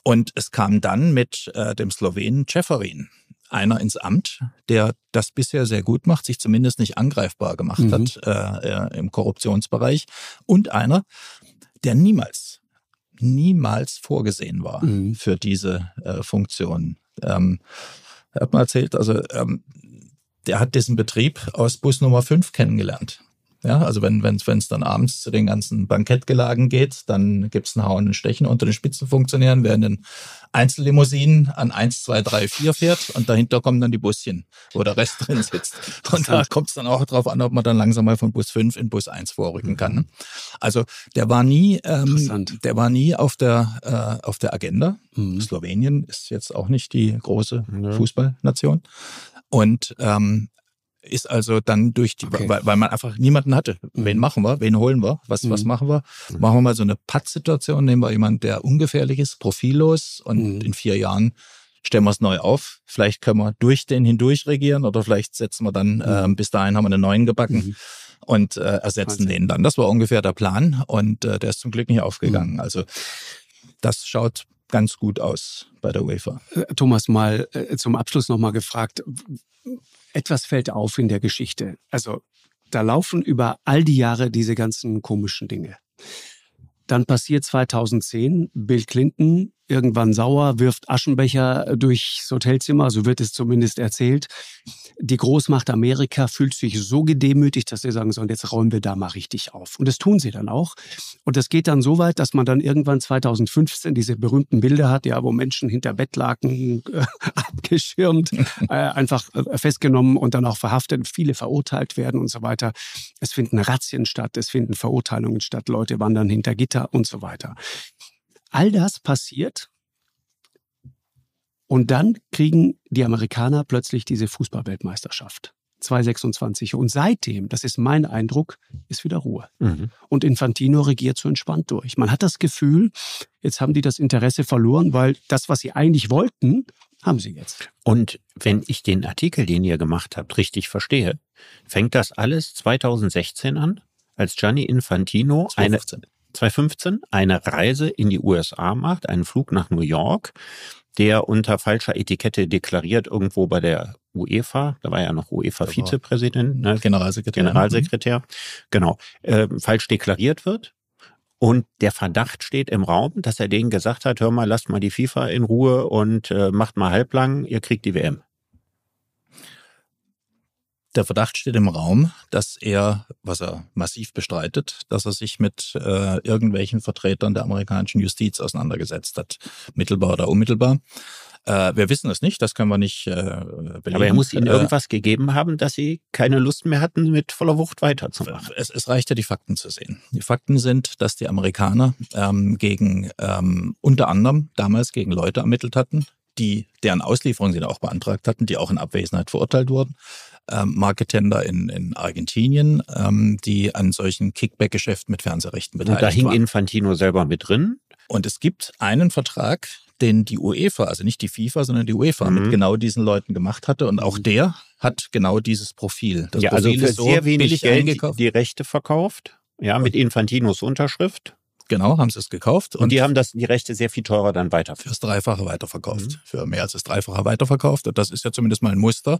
Und es kam dann mit äh, dem Slowenen Ceferin einer ins Amt, der das bisher sehr gut macht, sich zumindest nicht angreifbar gemacht mhm. hat äh, im Korruptionsbereich. Und einer, der niemals, niemals vorgesehen war mhm. für diese äh, Funktion. Ähm, er hat mal erzählt, also ähm, der hat diesen Betrieb aus Bus Nummer 5 kennengelernt. Ja, also wenn es wenn, dann abends zu den ganzen Bankettgelagen geht, dann gibt es ein Hauen und Stechen unter den Spitzenfunktionären, während in Einzellimousinen an 1, 2, 3, 4 fährt und dahinter kommen dann die Buschen, wo der Rest drin sitzt. Und da kommt es dann auch darauf an, ob man dann langsam mal von Bus 5 in Bus 1 vorrücken kann. Ne? Also der war nie, ähm, der war nie auf der, äh, auf der Agenda. Mhm. Slowenien ist jetzt auch nicht die große ja. Fußballnation. Und ähm, ist also dann durch die, okay. weil, weil man einfach niemanden hatte. Mhm. Wen machen wir? Wen holen wir? Was, mhm. was machen wir? Mhm. Machen wir mal so eine Patt-Situation, nehmen wir jemanden, der ungefährlich ist, profillos und mhm. in vier Jahren stellen wir es neu auf. Vielleicht können wir durch den hindurch regieren oder vielleicht setzen wir dann, äh, bis dahin haben wir einen neuen gebacken mhm. und äh, ersetzen den dann. Das war ungefähr der Plan und äh, der ist zum Glück nicht aufgegangen. Mhm. Also das schaut ganz gut aus bei der UEFA. Äh, Thomas, mal äh, zum Abschluss nochmal gefragt, etwas fällt auf in der Geschichte. Also da laufen über all die Jahre diese ganzen komischen Dinge. Dann passiert 2010, Bill Clinton irgendwann sauer, wirft Aschenbecher durchs Hotelzimmer, so wird es zumindest erzählt. Die Großmacht Amerika fühlt sich so gedemütigt, dass sie sagen sollen, jetzt räumen wir da mal richtig auf. Und das tun sie dann auch. Und das geht dann so weit, dass man dann irgendwann 2015 diese berühmten Bilder hat, ja, wo Menschen hinter Bettlaken äh, abgeschirmt, äh, einfach äh, festgenommen und dann auch verhaftet, viele verurteilt werden und so weiter. Es finden Razzien statt, es finden Verurteilungen statt, Leute wandern hinter Gitter und so weiter. All das passiert und dann kriegen die Amerikaner plötzlich diese Fußballweltmeisterschaft. 226. Und seitdem, das ist mein Eindruck, ist wieder Ruhe. Mhm. Und Infantino regiert so entspannt durch. Man hat das Gefühl, jetzt haben die das Interesse verloren, weil das, was sie eigentlich wollten, haben sie jetzt. Und wenn ich den Artikel, den ihr gemacht habt, richtig verstehe, fängt das alles 2016 an, als Gianni Infantino 2015. eine 2015 eine Reise in die USA macht, einen Flug nach New York, der unter falscher Etikette deklariert irgendwo bei der UEFA, da war ja noch UEFA-Vizepräsident, ne? Generalsekretär. Generalsekretär, genau, äh, falsch deklariert wird. Und der Verdacht steht im Raum, dass er denen gesagt hat, hör mal, lasst mal die FIFA in Ruhe und äh, macht mal halblang, ihr kriegt die WM der Verdacht steht im Raum, dass er, was er massiv bestreitet, dass er sich mit äh, irgendwelchen Vertretern der amerikanischen Justiz auseinandergesetzt hat, mittelbar oder unmittelbar. Äh, wir wissen es nicht, das können wir nicht äh, belegen. Aber er muss ihnen äh, irgendwas gegeben haben, dass sie keine Lust mehr hatten, mit voller Wucht weiterzumachen. Es, es reicht ja, die Fakten zu sehen. Die Fakten sind, dass die Amerikaner ähm, gegen ähm, unter anderem damals gegen Leute ermittelt hatten, die deren Auslieferung sie auch beantragt hatten, die auch in Abwesenheit verurteilt wurden ähm, Marketender in, in Argentinien, ähm, die an solchen Kickback-Geschäften mit Fernsehrechten beteiligt waren. Und da hing waren. Infantino selber mit drin. Und es gibt einen Vertrag, den die UEFA, also nicht die FIFA, sondern die UEFA mhm. mit genau diesen Leuten gemacht hatte. Und auch der hat genau dieses Profil. Das ja, also Profil also für so sehr wenig Geld eingekauft. die Rechte verkauft. Ja, mit Infantinos Unterschrift. Genau, haben sie es gekauft. Und, und, die haben das, die Rechte sehr viel teurer dann weiter. Fürs Dreifache weiterverkauft. Mhm. Für mehr als das Dreifache weiterverkauft. Und das ist ja zumindest mal ein Muster,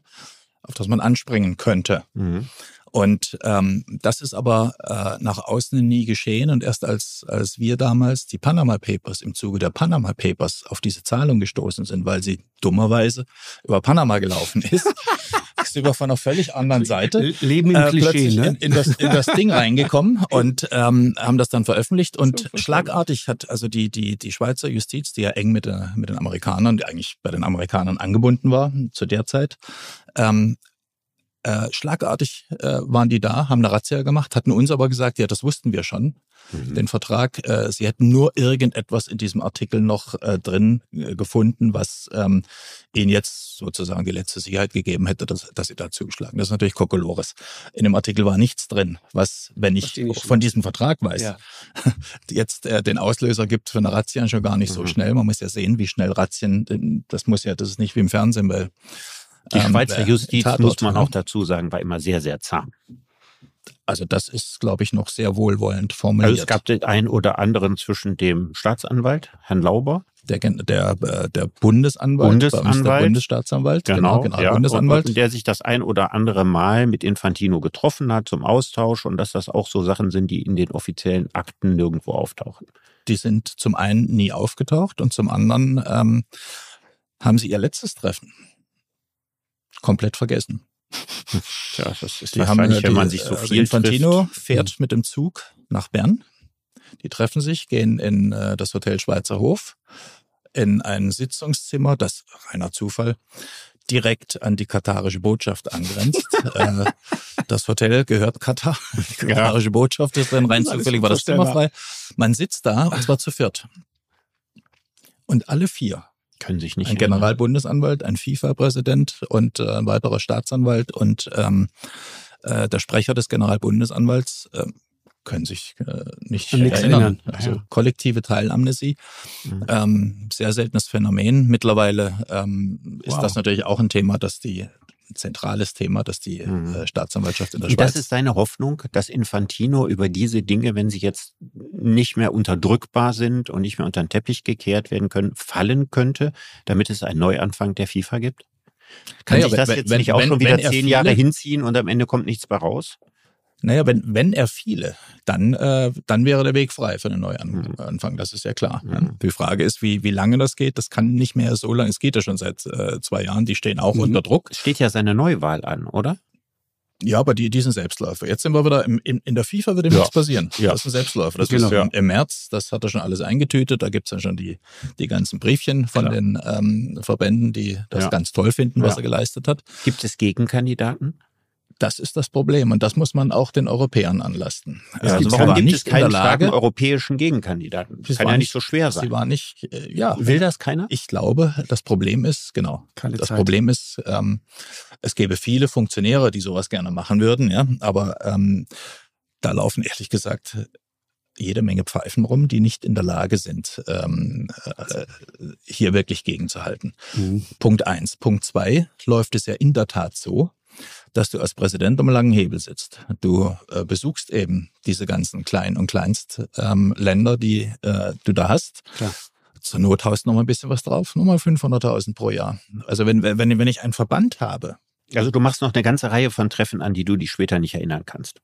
auf das man anspringen könnte. Mhm. Und ähm, das ist aber äh, nach außen nie geschehen. Und erst als, als wir damals die Panama Papers im Zuge der Panama Papers auf diese Zahlung gestoßen sind, weil sie dummerweise über Panama gelaufen ist, ist über von einer völlig anderen Seite Leben im äh, Klischee, plötzlich ne? in, in, das, in das Ding reingekommen und ähm, haben das dann veröffentlicht. Und schlagartig hat also die, die, die Schweizer Justiz, die ja eng mit, der, mit den Amerikanern, die eigentlich bei den Amerikanern angebunden war zu der Zeit, ähm, Äh, schlagartig äh, waren die da, haben eine Razzia gemacht, hatten uns aber gesagt, ja, das wussten wir schon, mhm. den Vertrag. Äh, sie hätten nur irgendetwas in diesem Artikel noch äh, drin äh, gefunden, was ähm, ihnen jetzt sozusagen die letzte Sicherheit gegeben hätte, dass, dass sie da zugeschlagen. Das ist natürlich Kokolores. In dem Artikel war nichts drin, was, wenn ich von diesem Vertrag weiß, ja. jetzt äh, den Auslöser gibt für eine Razzia schon gar nicht mhm. so schnell. Man muss ja sehen, wie schnell Razzien, das muss ja, das ist nicht wie im Fernsehen, weil die ähm, Schweizer Justiz, Tatort, muss man auch dazu sagen, war immer sehr, sehr zahm. Also das ist, glaube ich, noch sehr wohlwollend formuliert. Also es gab den einen oder anderen zwischen dem Staatsanwalt, Herrn Lauber. Der, der, äh, der Bundesanwalt, Bundesanwalt der Bundesstaatsanwalt, genau, genau ja, Bundesanwalt. Und, und der sich das ein oder andere Mal mit Infantino getroffen hat zum Austausch und dass das auch so Sachen sind, die in den offiziellen Akten nirgendwo auftauchen. Die sind zum einen nie aufgetaucht und zum anderen ähm, haben sie ihr letztes Treffen komplett vergessen. Ja, das ist die wahrscheinlich, haben, wenn man sich so also viel Infantino trifft. fährt hm. mit dem Zug nach Bern. Die treffen sich, gehen in äh, das Hotel Schweizer Hof, in ein Sitzungszimmer, das reiner Zufall, direkt an die katarische Botschaft angrenzt. äh, das Hotel gehört Katar. Die katarische ja. Botschaft ist drin, rein zufällig war das Zimmer frei. Man sitzt da und zwar zu viert. Und alle vier können sich nicht. Ein Generalbundesanwalt, ein FIFA-Präsident und äh, ein weiterer Staatsanwalt und ähm, äh, der Sprecher des Generalbundesanwalts äh, können sich äh, nicht erinnern. erinnern. Also ja. kollektive Teilamnesie, mhm. ähm, sehr seltenes Phänomen. Mittlerweile ähm, ist wow. das natürlich auch ein Thema, das die zentrales Thema, dass die mhm. Äh, Staatsanwaltschaft in der Schweiz. Das ist seine Hoffnung, dass Infantino über diese Dinge, wenn sie jetzt nicht mehr unterdrückbar sind und nicht mehr unter den Teppich gekehrt werden können, fallen könnte, damit es einen Neuanfang der FIFA gibt? Kann naja, sich das wenn, jetzt wenn, nicht auch wenn, schon wieder zehn Jahre hinziehen und am Ende kommt nichts mehr raus? Naja, wenn, wenn er fiele, dann, äh, dann wäre der Weg frei für einen Neuanfang, mhm. das ist ja klar. Mhm. Die Frage ist, wie, wie lange das geht. Das kann nicht mehr so lange, es geht ja schon seit äh, zwei Jahren, die stehen auch mhm. unter Druck. Steht ja seine Neuwahl an, oder? Ja, aber die, die sind Selbstläufer. Jetzt sind wir wieder im, in, in der FIFA wird ihm ja. nichts passieren. Ja. Das ist ein Selbstläufer. Das genau. ist ja. im März, das hat er schon alles eingetütet. Da gibt's ja schon die, die ganzen Briefchen von Klar. den ähm, Verbänden, die das ja. ganz toll finden, was er geleistet hat. Gibt es Gegenkandidaten? Das ist das Problem und das muss man auch den Europäern anlasten. Ja, also warum gibt es keinen starken europäischen Gegenkandidaten? Das kann ja nicht so schwer sein. Sie war nicht, äh, ja. Will das keiner? Ich glaube, das Problem ist, genau, Keine das Zeit. Problem ist, ähm, es gäbe viele Funktionäre, die sowas gerne machen würden, ja, aber ähm, da laufen ehrlich gesagt jede Menge Pfeifen rum, die nicht in der Lage sind, ähm, äh, hier wirklich gegenzuhalten. Mhm. Punkt eins. Punkt zwei läuft es ja in der Tat so, dass du als Präsident am langen Hebel sitzt. Du äh, besuchst eben diese ganzen Klein- und Kleinstländer, ähm, die äh, du da hast. Klar. Zur Not haust noch mal ein bisschen was drauf, nochmal 500.000 pro Jahr. Also wenn, wenn, wenn ich einen Verband habe. Also du machst noch eine ganze Reihe von Treffen an, die du dich später nicht erinnern kannst.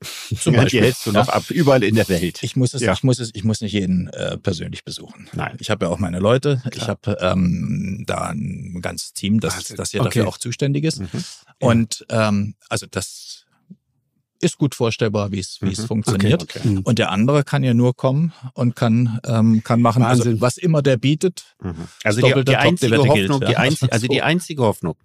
Zum ja, Beispiel. Die hältst du noch ab, überall in der Welt. Ich muss es, ja. ich muss es, ich muss nicht jeden äh, persönlich besuchen. Nein. Ich habe ja auch meine Leute. Klar. Ich habe ähm, da ein ganzes Team, das, das hier okay. dafür auch zuständig ist. Mhm. Und ähm, also das ist gut vorstellbar, wie es wie es mhm. funktioniert. Okay, okay. Mhm. Und der andere kann ja nur kommen und kann ähm, kann machen, also was immer der bietet. Mhm. Also die, die einzige Hoffnung, gilt, die einzige, also die einzige Hoffnung.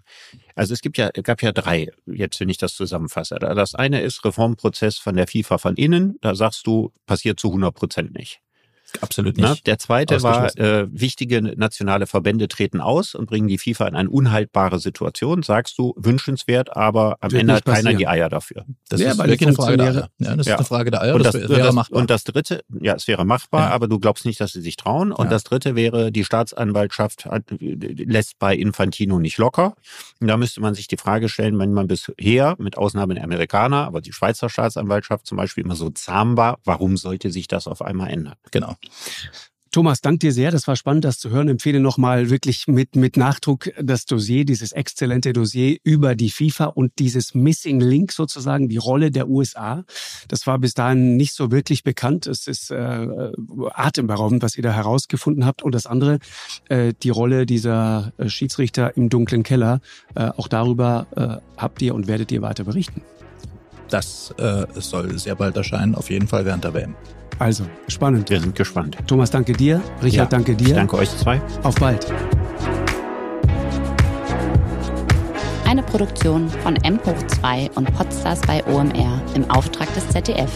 Also es gibt ja gab ja drei jetzt, wenn ich das zusammenfasse. Das eine ist Reformprozess von der FIFA von innen. Da sagst du passiert zu 100 Prozent nicht. Absolut nicht. Na, der zweite war, äh, wichtige nationale Verbände treten aus und bringen die FIFA in eine unhaltbare Situation. Sagst du, wünschenswert, aber am Wird Ende hat keiner die Eier dafür. Das ja, ist wirklich eine Frage der Eier. Ja, das ja. ist eine Frage der Eier. Und das, das wäre das, machbar. Und das dritte, ja, es wäre machbar, ja. aber du glaubst nicht, dass sie sich trauen. Und ja. das dritte wäre, die Staatsanwaltschaft hat, lässt bei Infantino nicht locker. Und da müsste man sich die Frage stellen, wenn man bisher, mit Ausnahme der Amerikaner, aber die Schweizer Staatsanwaltschaft zum Beispiel immer so zahm war, warum sollte sich das auf einmal ändern? Genau. Thomas, dank dir sehr. Das war spannend, das zu hören. Empfehle nochmal wirklich mit, mit Nachdruck das Dossier, dieses exzellente Dossier über die FIFA und dieses Missing Link sozusagen, die Rolle der USA. Das war bis dahin nicht so wirklich bekannt. Es ist äh, atemberaubend, was ihr da herausgefunden habt. Und das andere, äh, die Rolle dieser äh, Schiedsrichter im dunklen Keller. Äh, auch darüber äh, habt ihr und werdet ihr weiter berichten. Das äh, soll sehr bald erscheinen, auf jeden Fall während der WM. Also, spannend. Wir sind gespannt. Thomas, danke dir. Richard, ja, danke dir. danke euch zwei. Auf bald. Eine Produktion von M hoch 2 und Podstars bei OMR im Auftrag des ZDF.